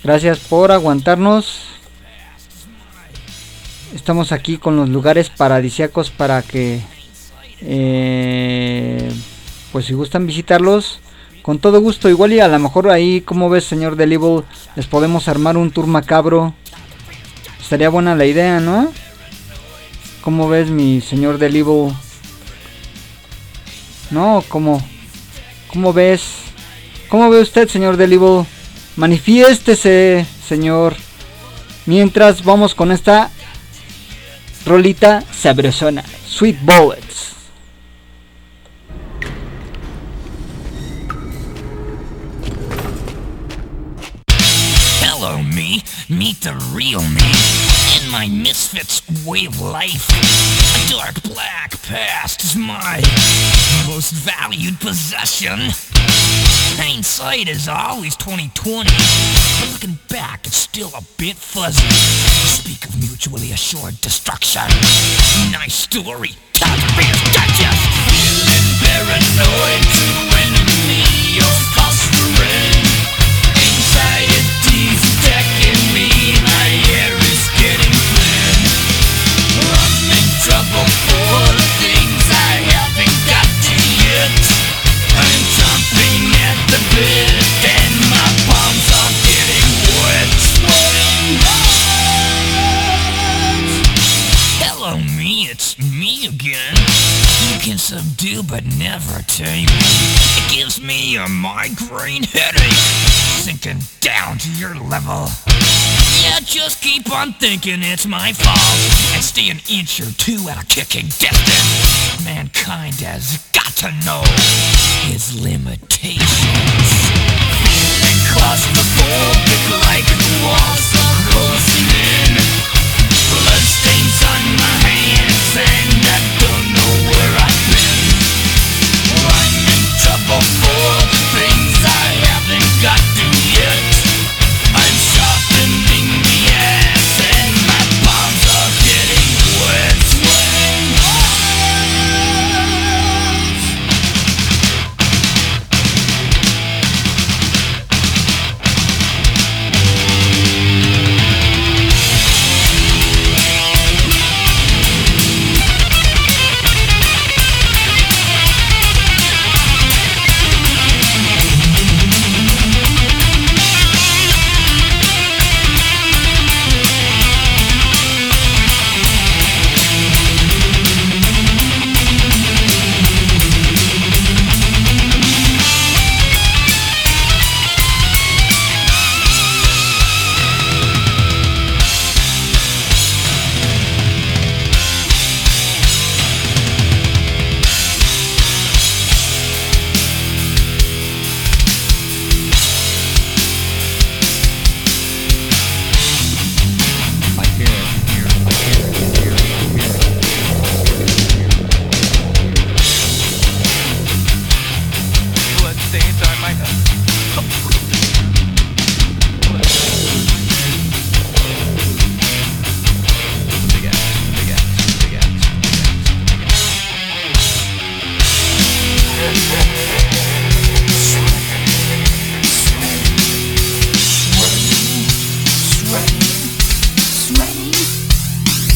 Gracias por aguantarnos. Estamos aquí con los lugares paradisiacos para que, eh, pues si gustan visitarlos, con todo gusto. Igual y a lo mejor ahí, como ves, señor Del Evil, les podemos armar un tour macabro. Estaría buena la idea, ¿no? ¿Cómo ves, mi señor Del Evil? No, ¿cómo? ¿Cómo ves? ¿Cómo ve usted, señor Del Evil? Manifiéstese, señor. Mientras vamos con esta rolita sabrosona. Sweet Bullets. Hello, me. Meet the real me. In my misfits way of life. A dark black past is my most valued possession. Hindsight is always 2020. But looking back, it's still a bit fuzzy. Speak of mutually assured destruction. Nice story. Taxpayers digest. Feeling paranoid to enemy of fostering. Anxiety's attacking me. My air is getting thin. I'm in trouble for Yeah. It's me again. You can subdue but never tame. It gives me a migraine headache, sinking down to your level. Yeah, just keep on thinking it's my fault and stay an inch or two out of kicking distance. Mankind has got to know his limitations. Feeling claustrophobic like walls are closing in. Bloodstains on my and I don't know where I've been. I'm in trouble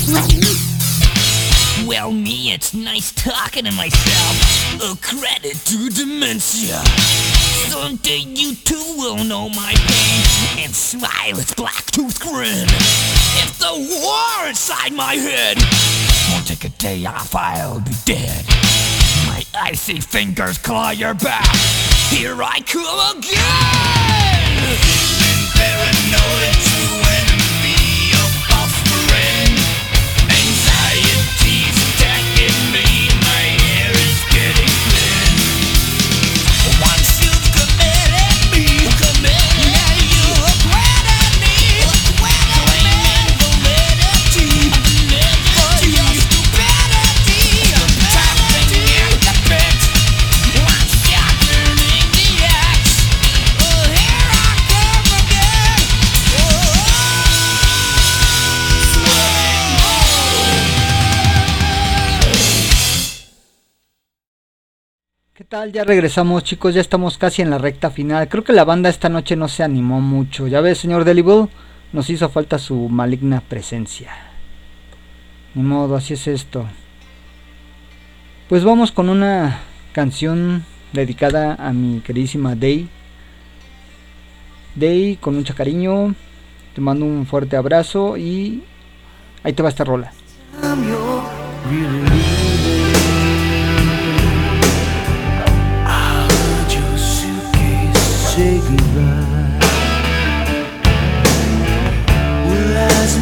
Well, me, it's nice talking to myself. A credit to dementia. Someday you too will know my pain and smile its black tooth grin. If the war inside my head won't take a day off, I'll be dead. My icy fingers claw your back. Here I come again. Paranoid Ya regresamos chicos, ya estamos casi en la recta final. Creo que la banda esta noche no se animó mucho. Ya ves, señor Delible, nos hizo falta su maligna presencia. Ni modo, así es esto. Pues vamos con una canción dedicada a mi queridísima Day. Day, con mucho cariño, te mando un fuerte abrazo y ahí te va esta rola.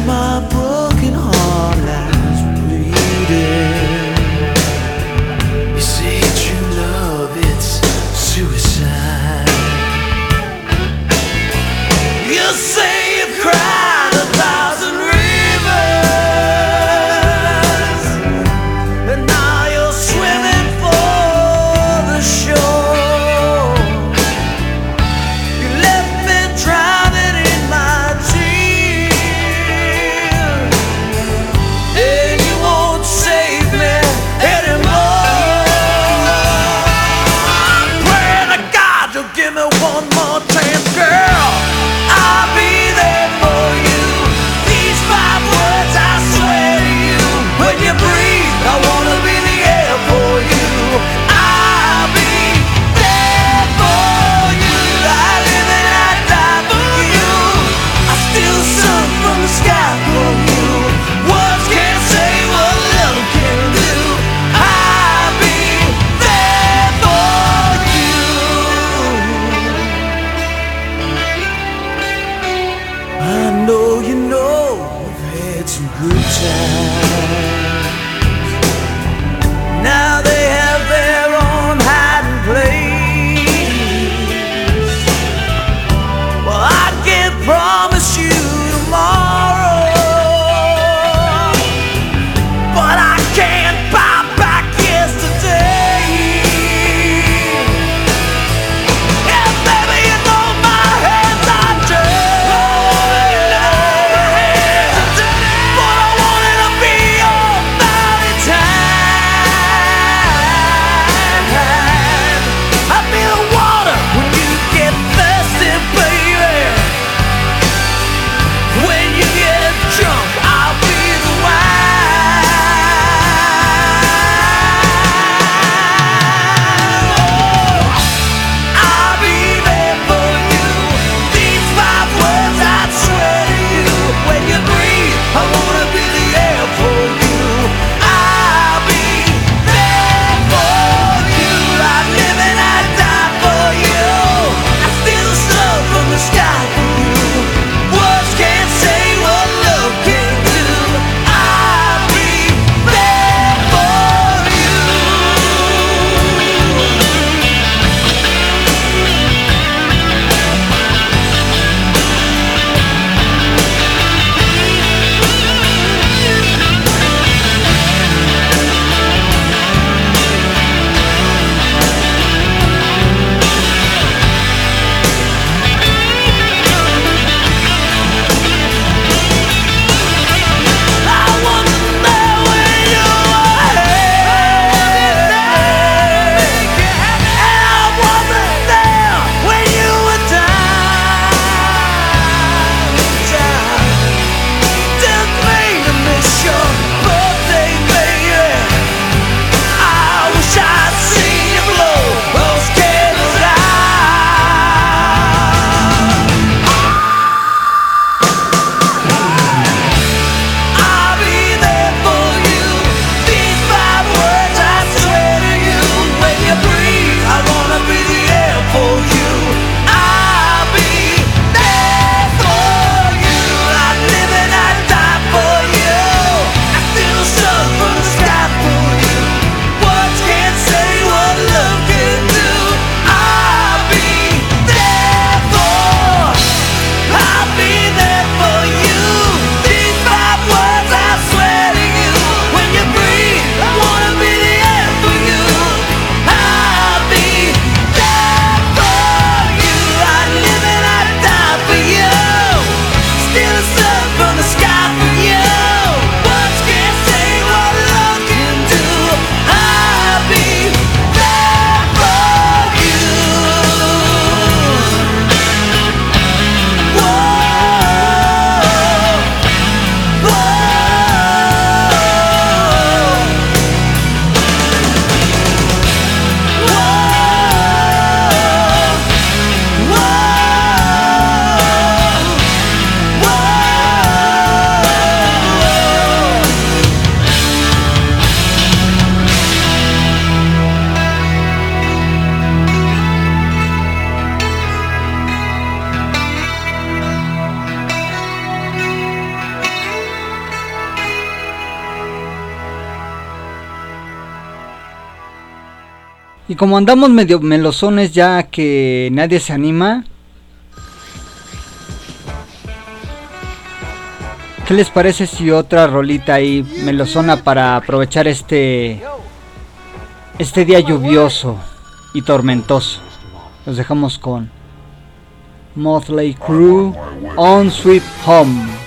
My broken como andamos medio melosones ya que nadie se anima. ¿Qué les parece si otra rolita ahí melosona para aprovechar este este día lluvioso y tormentoso? Los dejamos con Motley Crew on Sweet Home.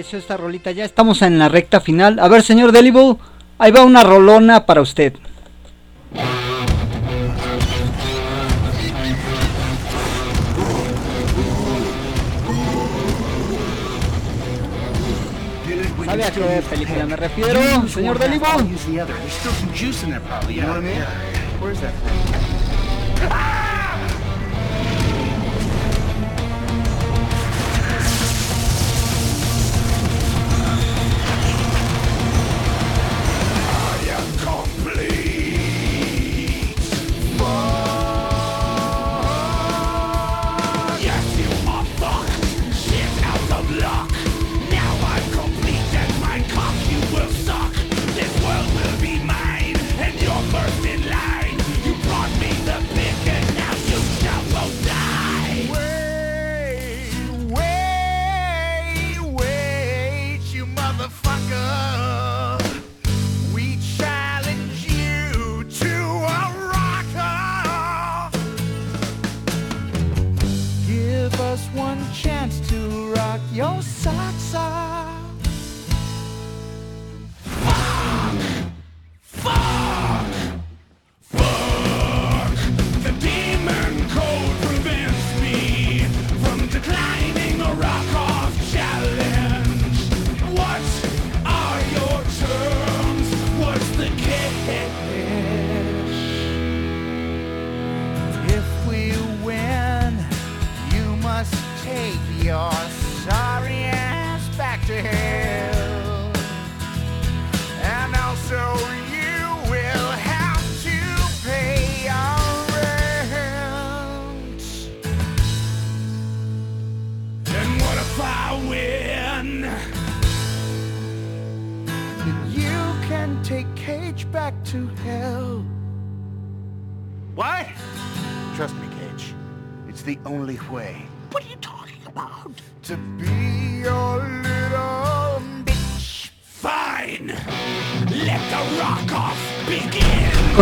pareció esta rolita? Ya estamos en la recta final. A ver, señor Delibo, ahí va una rolona para usted. ¿Sabe a qué película me refiero, mm, señor Delibo?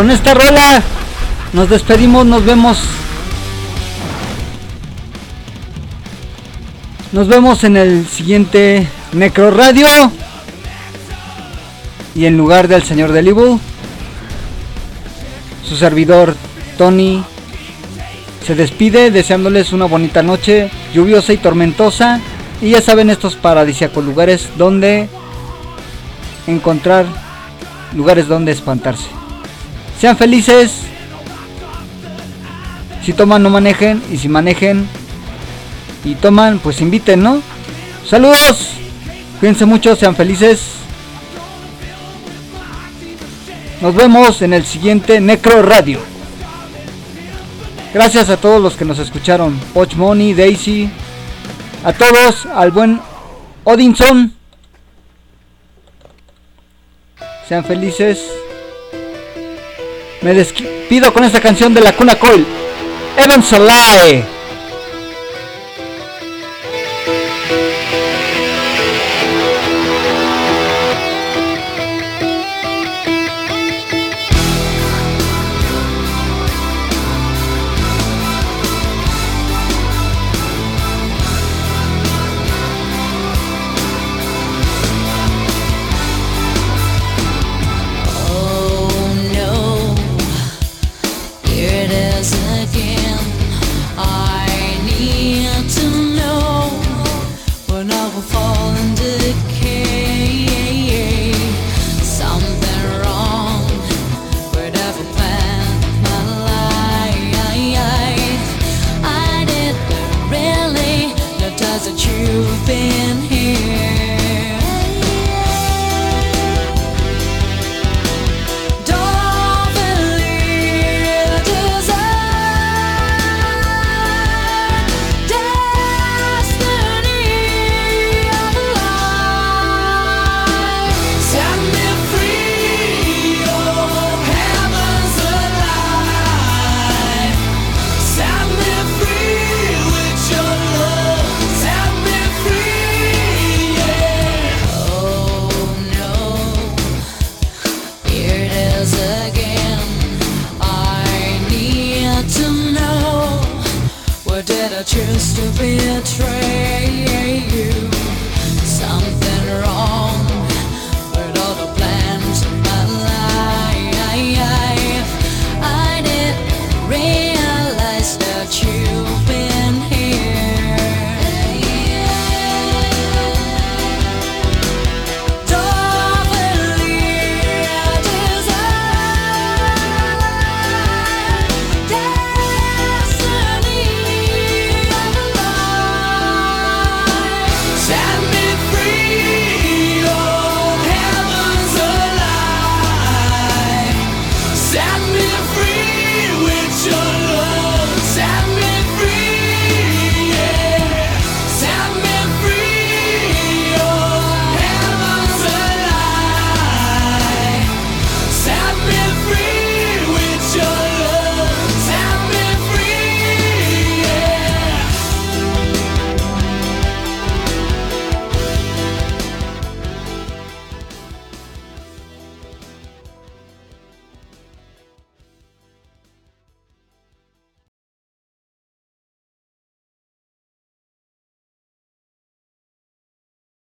Esta rola nos despedimos, nos vemos. Nos vemos en el siguiente Necro Radio. Y en lugar del señor del Evil, su servidor Tony se despide deseándoles una bonita noche, lluviosa y tormentosa. Y ya saben estos paradisíacos lugares donde encontrar lugares donde espantarse. Sean felices. Si toman, no manejen. Y si manejen y toman, pues inviten, ¿no? Saludos. Cuídense mucho, sean felices. Nos vemos en el siguiente Necro Radio. Gracias a todos los que nos escucharon. Poch Money, Daisy. A todos, al buen Odinson. Sean felices. Me despido con esta canción de la Cuna Coil. Evan Salai.